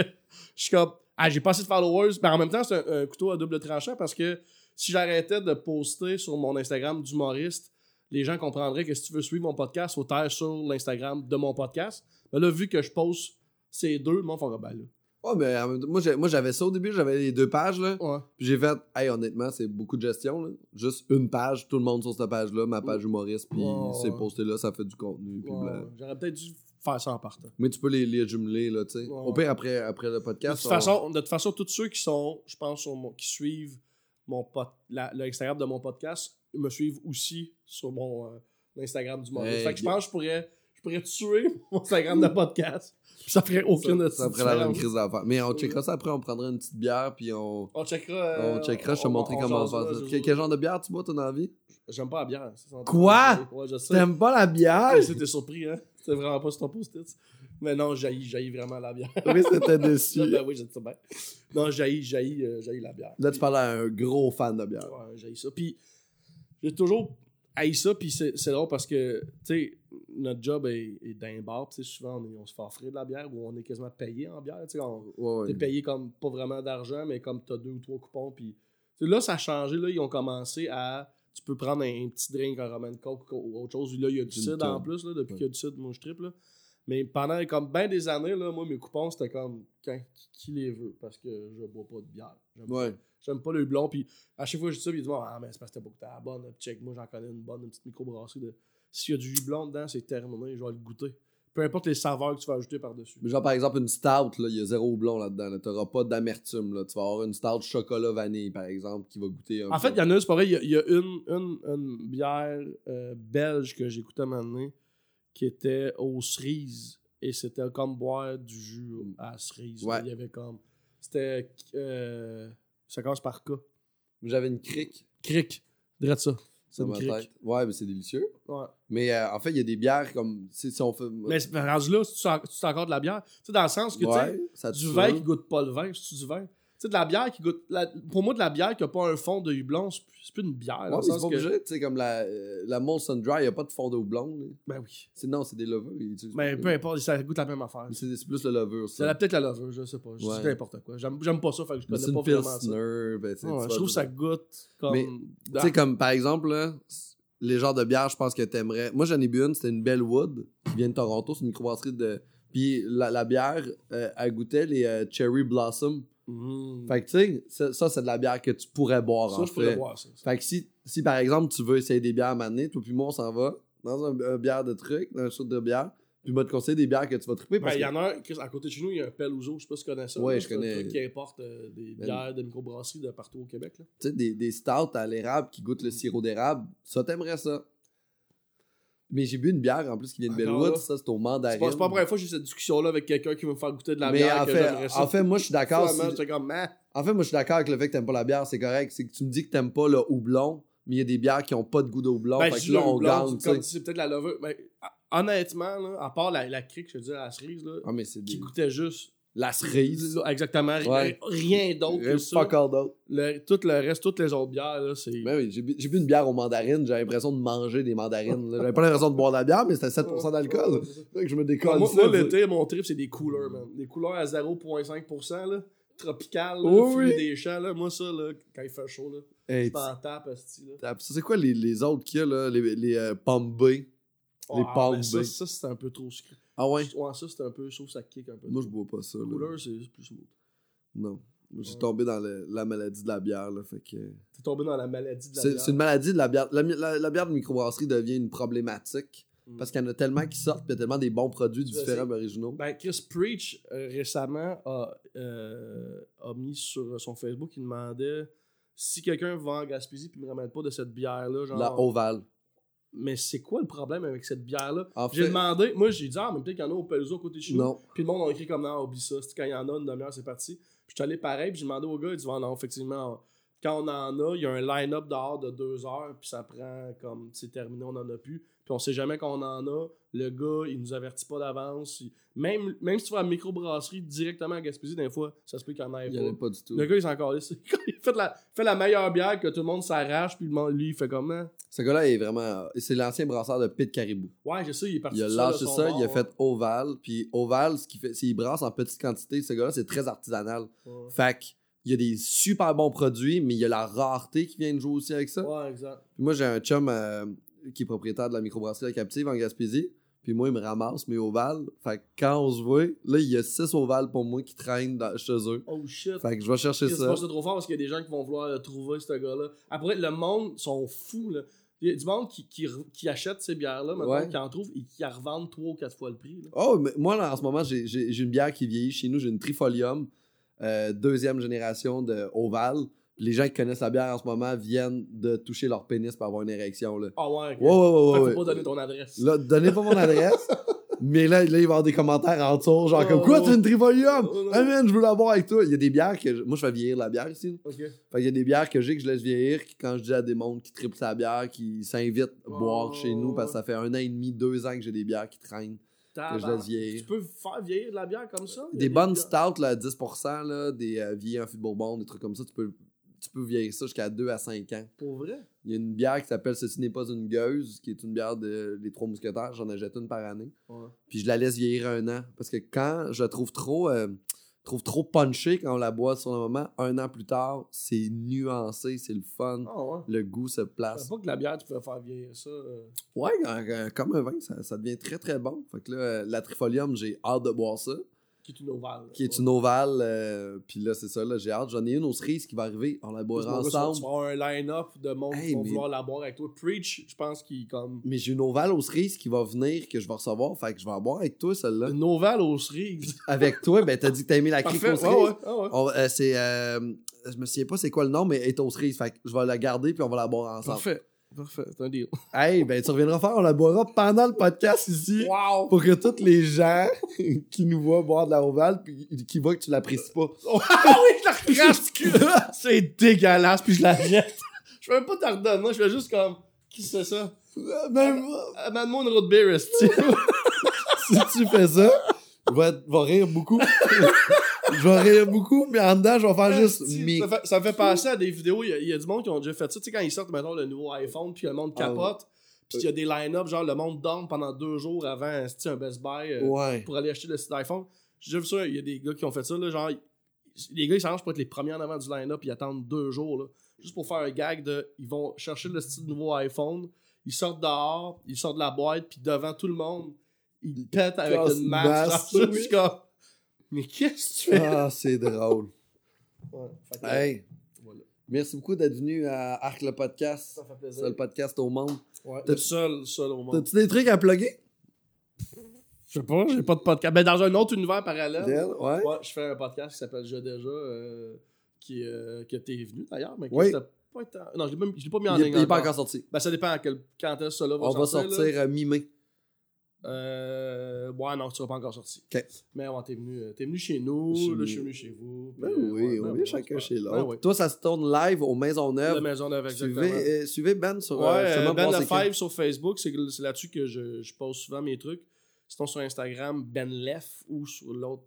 je suis comme, ah, j'ai pas assez de followers. Mais en même temps, c'est un, un couteau à double tranchant parce que si j'arrêtais de poster sur mon Instagram d'humoriste, les gens comprendraient que si tu veux suivre mon podcast, faut taire sur l'Instagram de mon podcast. Mais là, vu que je poste ces deux, monde fera ben là. Ouais, mais moi, j'avais ça au début, j'avais les deux pages, là. Ouais. Puis j'ai fait, hey, honnêtement, c'est beaucoup de gestion, là. Juste une page, tout le monde sur cette page-là, ma page humoriste, puis Ouais, c'est ouais. posté là, ça fait du contenu, puis. J'aurais peut-être dû faire ça en partant. Mais tu peux les, les jumeler, là, tu sais. Au pire, après, après le De podcast. toute, on- façon, de toute façon, tous ceux qui sont, je pense, sur mon- qui suivent mon la- l'Instagram de mon podcast me suivent aussi sur mon euh, Instagram du monde. Hey, fait que je pense que je pourrais, pourrais tuer mon Instagram de podcast. Puis ça ferait aucune Ça, ça ferait la même crise d'affaires. Mais on checkera ça après, on prendra une petite bière, puis on, On checkera. euh, on checkera. Je te on- montrer on comment on ça. jasera. Quel, genre de bière tu bois, toi, dans la vie? J'aime pas la bière. Quoi? Ouais, je sais. T'aimes pas la bière? C'était surpris, hein? C'était vraiment pas sur ton post-it. Mais non, j'haïs, vraiment la bière. Oui, c'était déçu. ben oui, ça bien. Non, j'haïs, j'haïs, euh, j'haïs la bière. Là, tu parles à un gros fan de bière. Ouais, j'haïs ça. Puis, j'ai toujours haï ça, puis c'est, c'est drôle parce que, tu sais, notre job est, est d'un bar, tu sais, souvent, on, est- on se fait offrir de la bière ou on est quasiment payé en bière, tu sais, on- Ouais, ouais. T'es payé comme pas vraiment d'argent, mais comme t'as deux ou trois coupons. Puis là, ça a changé. Là, ils ont commencé à. Tu peux prendre un, un petit drink, un Roman Coke ou autre chose. Là, il y a du cidre en plus. Là, depuis Ouais. qu'il y a du cidre, moi, je triple. Là. Mais pendant comme bien des années, là, moi, mes coupons, c'était comme quand, qui, qui les veut parce que je bois pas de bière. Ouais. J'aime pas le blond. Puis à chaque fois que je dis ça, puis ils disent Ah, mais c'est parce que t'as à la bonne. Check, moi, j'en connais une bonne, une petite microbrasserie. De... S'il y a du jus blond dedans, c'est terminé. Je vais le goûter. Peu importe les saveurs que tu vas ajouter par-dessus. Genre, par exemple, une stout, là, il y a zéro blond là-dedans. Là. T'auras pas d'amertume. Là. Tu vas avoir une stout chocolat vanille, par exemple, qui va goûter un En fait, il y en a, c'est pareil, il y a, il y a une, une, une bière euh, belge que j'écoutais un moment donné qui était aux cerises et c'était comme boire du jus à cerises. Ouais. Il y avait comme. C'était. euh, ça commence par K. J'avais une crique Cric. Dirais ça. C'est une tête. Ouais, mais c'est délicieux. Ouais. Mais euh, en fait, il y a des bières comme. Si, si on fait. Mais rendu là, c'est c'est encore de la bière. Tu sais, dans le sens que tu sais, du vin qui goûte pas le vin, c'est du vin. Tu sais, de la bière qui goûte. la- pour moi, de la bière qui a pas un fond de houblon, c'est plus, c'est plus une bière. Ouais, c'est que- obligé. Tu sais, comme la, euh, la Molson Dry, il n'y a pas de fond de houblon. là. Ben oui. C'est, non, c'est des levures. Mais pas. peu importe, ça goûte la même affaire. C'est, c'est plus le levure, C'est ça. la- peut-être la levure, je sais pas. Je Ouais. n'importe quoi. J'aime, pas ça, fait que je connais c'est pas vraiment ça. pilsner. Ben, Ouais, tu je trouve que ça goûte comme. Tu sais, comme par exemple, là, les genres de bières, je pense que t'aimerais. Moi, j'en ai bu une, c'était une Belle Wood qui vient de Toronto, c'est une microbrasserie de. Puis la, la bière, euh, elle goûtait les euh, Cherry Blossom. Mhm. Fait que tu sais, ça, ça, c'est de la bière que tu pourrais boire ça, en je pourrais fait. boire ça. ça. Fait que si, si par exemple tu veux essayer des bières à m'amener, toi puis moi on s'en va dans un, un bière de truc, dans un shoot de bière, puis moi te conseiller des bières que tu vas triper Ben, parce il y que en a un, à côté de chez nous, il y a un Pelouzo, je sais pas si tu connais ça. Ouais, là, je un connais. truc qui importe euh, des Ben, bières de microbrasserie de partout au Québec. Tu sais, des, des stouts à l'érable qui goûtent le sirop d'érable, ça t'aimerais ça. Mais j'ai bu une bière en plus qui vient de Encore Bellwood, ça c'est au mandarin. pas, c'est pas la première fois que j'ai cette discussion-là avec quelqu'un qui veut me faire goûter de la Mais bière. en que fait, en fait, moi je suis d'accord. Si- comme. En fait, moi je suis d'accord avec le fait que t'aimes pas la bière, c'est correct. C'est que tu me dis que t'aimes pas le houblon, mais il y a des bières qui ont pas de goût de houblon. Ben, fait que là on gagne, c'est comme peut-être la. Mais ah, honnêtement, là, à part la, la crique, je veux dire, la cerise, là, Ah, mais qui goûtait juste. La cerise. Exactement. Ouais. Rien d'autre que ça. Fuck all d'autre. Le- tout le reste, toutes les autres bières, là, c'est. Ben oui, j'ai bu, une bière aux mandarines, j'avais l'impression de manger des mandarines. J'avais pas l'impression de boire de la bière, mais c'était 7% d'alcool. Que je me décolle. moi, moi, l'été, mon trip, c'est des couleurs, man. Des couleurs à 0,5%, là. Tropical, là, Oui, fruits oui. des champs, là. Moi, ça, là, quand il fait chaud, là, Hey, m'en tape, là. c'est quoi les, les autres qu'il y a, là? Les, les euh, pommes B. Les Ah, pommes mais ça, B. ça c'est un peu trop sucré. Ah ouais? Ouais, ça, c'est un peu chaud, ça kick un peu. Moi, je bois pas ça. Là. couleur, c'est plus smooth. Non. J'ai Ouais. tombé dans le- la maladie de la bière, là. Fait que... T'es tombé dans la maladie de la bière. c'est une maladie de la bière. La, la- la bière de microbrasserie devient une problématique Mm. parce qu'il y en a tellement qui sortent, puis il y a tellement des bons produits vas différents originaux. Ben, Chris Preach, euh, récemment, a, euh, a mis sur son Facebook, il demandait si quelqu'un va en Gaspésie puis me ramène pas de cette bière-là, genre. La ovale. Mais c'est quoi le problème avec cette bière-là? En J'ai demandé, moi j'ai dit, ah, mais peut-être qu'il y en a au Peluso à côté de chez nous. non. Puis le monde a écrit comme non, oublie ça. C'est quand il y en a une demi-heure, c'est parti. Puis je suis allé pareil, puis j'ai demandé au gars, il dit, ah, non, effectivement, quand on en a, il y a un line-up dehors de deux heures, puis ça prend comme c'est terminé, on en a plus. Puis on sait jamais qu'on en a. Le gars, il nous avertit pas d'avance. Il- Même, même si tu vas à la microbrasserie directement à Gaspésie, des fois, ça se peut qu'il en ait Il pas. pas du tout. Le gars, il s'en calisse. il fait la, fait la meilleure bière que tout le monde s'arrache, puis lui, il fait comment? Ce gars-là est vraiment. C'est l'ancien brasseur de Pit Caribou. Ouais, je sais, il est parti Il a lâché ça, il a ouais. fait Oval. Puis Oval, ce qu'il fait, c'est qu'il brasse en petite quantité. Ce gars-là, c'est très artisanal. Ouais. Fait il y a des super bons produits, mais il y a la rareté qui vient de jouer aussi avec ça. Ouais, exact. Puis moi, j'ai un chum euh, qui est propriétaire de la microbrasserie La Captive en Gaspésie. Puis moi, il me ramasse mes ovales. Fait que quand on se voit, là, il y a six ovales pour moi qui traînent dans- chez eux. Oh shit. Fait que je vais chercher C'est ça. pas ça trop fort parce qu'il y a des gens qui vont vouloir le trouver, ce gars-là. Après, le monde sont fous, là. Il y a du monde qui, qui, qui achète ces bières-là, maintenant, Ouais. qui en trouve et qui en revendent 3 ou 4 fois le prix. Là. Oh, mais moi, là, en ce moment, j'ai une bière qui vieillit chez nous. J'ai une Trifolium, euh, deuxième génération de Oval. Les gens qui connaissent la bière en ce moment viennent de toucher leur pénis pour avoir une érection. Là. Ah ouais, ok. Ouais, ouais, ouais, ouais. Faut pas donner ton adresse. Là, donnez pas mon adresse. mais là, là, il va y avoir des commentaires en dessous, genre comme Oh, quoi, oh. tu une trivolium? Oh. Ah man, je veux la boire avec toi. Il y a des bières que. je- Moi, je fais vieillir la bière ici. Ok. Fait qu'il y a des bières que j'ai que je laisse vieillir, qui, quand je dis à des mondes qui triplent sa bière, qui s'invitent à Oh, boire chez nous, parce que ça fait un an et demi, deux ans que j'ai des bières qui traînent. Que je laisse vieillir. Tu peux faire vieillir de la bière comme ça? Des bonnes stouts, là, à 10%, là, des euh, vieilles en fût de bourbon, des trucs comme ça, tu peux, tu peux vieillir ça jusqu'à 2 à 5 ans. Pour vrai? Il y a une bière qui s'appelle Ceci n'est pas une gueuse, qui est une bière de Les Trois Mousquetaires. J'en achète une par année. Ouais. Puis je la laisse vieillir un an. Parce que quand je la trouve trop, euh, trouve trop punchée quand on la boit sur le moment, un an plus tard, c'est nuancé, c'est le fun. Ah ouais. Le goût se Je place. savais pas que la bière, tu pouvais faire vieillir ça. euh. Ouais, euh, euh, comme un vin, ça, ça devient très très bon. Fait que là, euh, la Trifolium, j'ai hâte de boire ça. Qui est une ovale. Qui est une ovale. euh, Puis là, c'est ça, là, j'ai hâte. J'en ai une aux cerises qui va arriver. On la Tu boira vas ensemble. avoir un line-up de monde Hey, qui vont mais- vouloir la boire avec toi. Preach, je pense qu'il est comme. Mais j'ai une ovale aux cerises qui va venir, que je vais recevoir. Fait que je vais la boire avec toi, celle-là. Une ovale aux cerises. Avec toi, ben t'as dit que t'as aimé la crique aux cerises. ouais. Ouais. On- euh, c'est. euh, je me souviens pas c'est quoi le nom, mais elle est aux cerises. Fait que je vais la garder puis on va la boire ensemble. Parfait. Parfait. C'est un deal. Hey, ben tu reviendras faire, on la boira pendant le podcast ici. Wow! Pour que tous les gens qui nous voient boire de la ovale puis qui voient que tu l'apprécies pas. Ah oui, je la recrache! c'est dégueulasse, puis je la jette. Je peux même pas t'en moi, je fais juste comme. Qui c'est ça? Même Amène-moi une road beer, si tu fais ça, vais, je vais rire beaucoup. Je vais rire beaucoup, mais en dedans, je vais faire juste. Mais... ça, fait, ça me fait penser à des vidéos. Il y, a, il y a du monde qui ont déjà fait ça. Tu sais, quand ils sortent, maintenant, le nouveau iPhone, puis le monde Ah capote. Puis il y a des line-up, genre le monde dorme pendant deux jours avant un Best Buy euh, Ouais. pour aller acheter le site iPhone. J'ai vu ça, il y a des gars qui ont fait ça. Là, genre, les gars, ils s'arrangent pour être les premiers en avant du line-up, ils attendent deux jours. Là, juste pour faire un gag de. Ils vont chercher le style nouveau iPhone, ils sortent dehors, ils sortent de la boîte, puis devant tout le monde, ils pètent avec une masse, oui. je suis comme. Mais qu'est-ce que tu fais? Ah, c'est drôle. Ouais, que, Hey, voilà. merci beaucoup d'être venu à Arc le podcast. Ça fait plaisir. Le podcast au monde. Ouais, T'as- le seul, seul au monde. T'as-tu des trucs à plugger? Je sais pas, j'ai pas de podcast. Ben, dans un autre univers parallèle? Ouais. ouais, je fais un podcast qui s'appelle Je déjà, euh, qui, euh, que t'es venu d'ailleurs, mais qui Oui. pas été- Non, je l'ai même- je l'ai pas mis en ligne. il est pas encore. sorti. Ben, ça dépend à quel... quand est-ce que ça là va On va sortir. sortir là. euh, mi-mai. Euh... Ouais, non, tu seras pas encore sorti. Mais ouais, t'es venu, euh, t'es venu chez nous, Chez là, je suis venu chez vous. Ben puis, euh, oui, ouais, on ben vient chacun chez l'autre. Ben oui. Toi, ça se tourne live aux Maisons La Neuves. maison d'avec Suivez, euh, suivez Ben sur Ouais, euh, Ben Lefebvre sur Facebook, c'est là-dessus que je, je poste souvent mes trucs. Sinon sur Instagram, Ben Lef ou sur l'autre,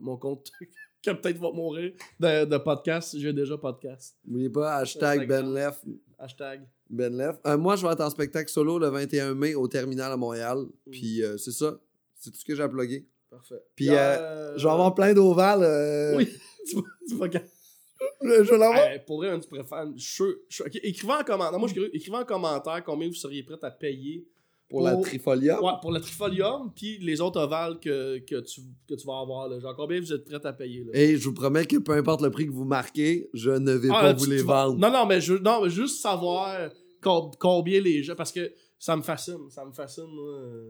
mon compte qui peut-être va mourir de, de podcast. J'ai déjà podcast. N'oubliez pas, hashtag Instagram. BenLef. Hashtag. Ben Lef. Euh, moi, je vais être en spectacle solo le 21 mai au Terminal à Montréal. Mm. Puis euh, c'est ça. C'est tout ce que j'ai à plugger. Parfait. Puis, euh, Je vais avoir plein d'ovales. euh, Oui, tu vas, tu vas Je je vais l'avoir. Hey, pour vrai, tu préfères. Je, je écrivez en commentaire. Non, moi, je. Écrivez en commentaire combien vous seriez prêt à payer pour la Trifolia. Ouais, pour le trifolium, puis les autres ovales que, que, tu, que tu vas avoir. Là. Genre, combien vous êtes prêt à payer? Là? Et je vous promets que peu importe le prix que vous marquez, je ne vais Ah, pas là, vous tu- les tu vas- vendre. Non, non, mais, je, non, mais juste savoir com- combien les gens. Parce que ça me fascine. Ça me fascine.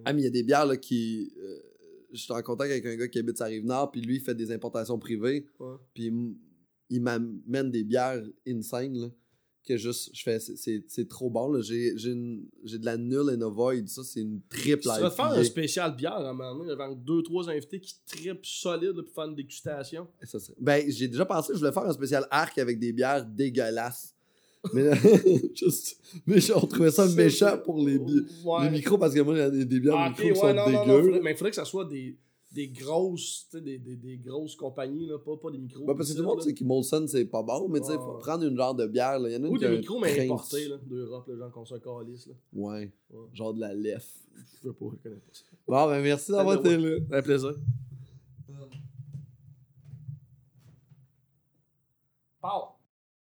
Ah, mais il y a des bières là, qui. euh, je suis en contact avec un gars qui habite sa rive nord, puis lui, il fait des importations privées. Puis il m'amène des bières insane. Là, que juste, je fais, c'est- trop bon. là. J'ai de la nulle and avoid. Ça, c'est une triple Tu vas faire un spécial bière à un moment donné, avec deux, trois invités qui trippent solide là, pour faire une dégustation. Ça Ben, j'ai déjà pensé, je voulais faire un spécial arc avec des bières dégueulasses. Mais, juste, mais j'ai trouvé ça méchant pour les, bi- Ouais. les micros parce que moi, il y a des, bières Ah, micros qui ouais, sont non, non, non, dégueux. faudrait- mais il faudrait que ça soit des, des grosses, des, des, des grosses compagnies, là, pas, pas des micros. Ben, parce que tout le monde sait que Molson, c'est pas bon, mais tu sais, prendre une genre de bière. là. Il y en a une Ou des micros, mais importés, là, d'Europe, genre qu'on se calisse, là. Ouais, Ouais. genre de la lef. Je sais pas, je connais pas ça. Bon, ben merci d'avoir été là. Un plaisir. Pow!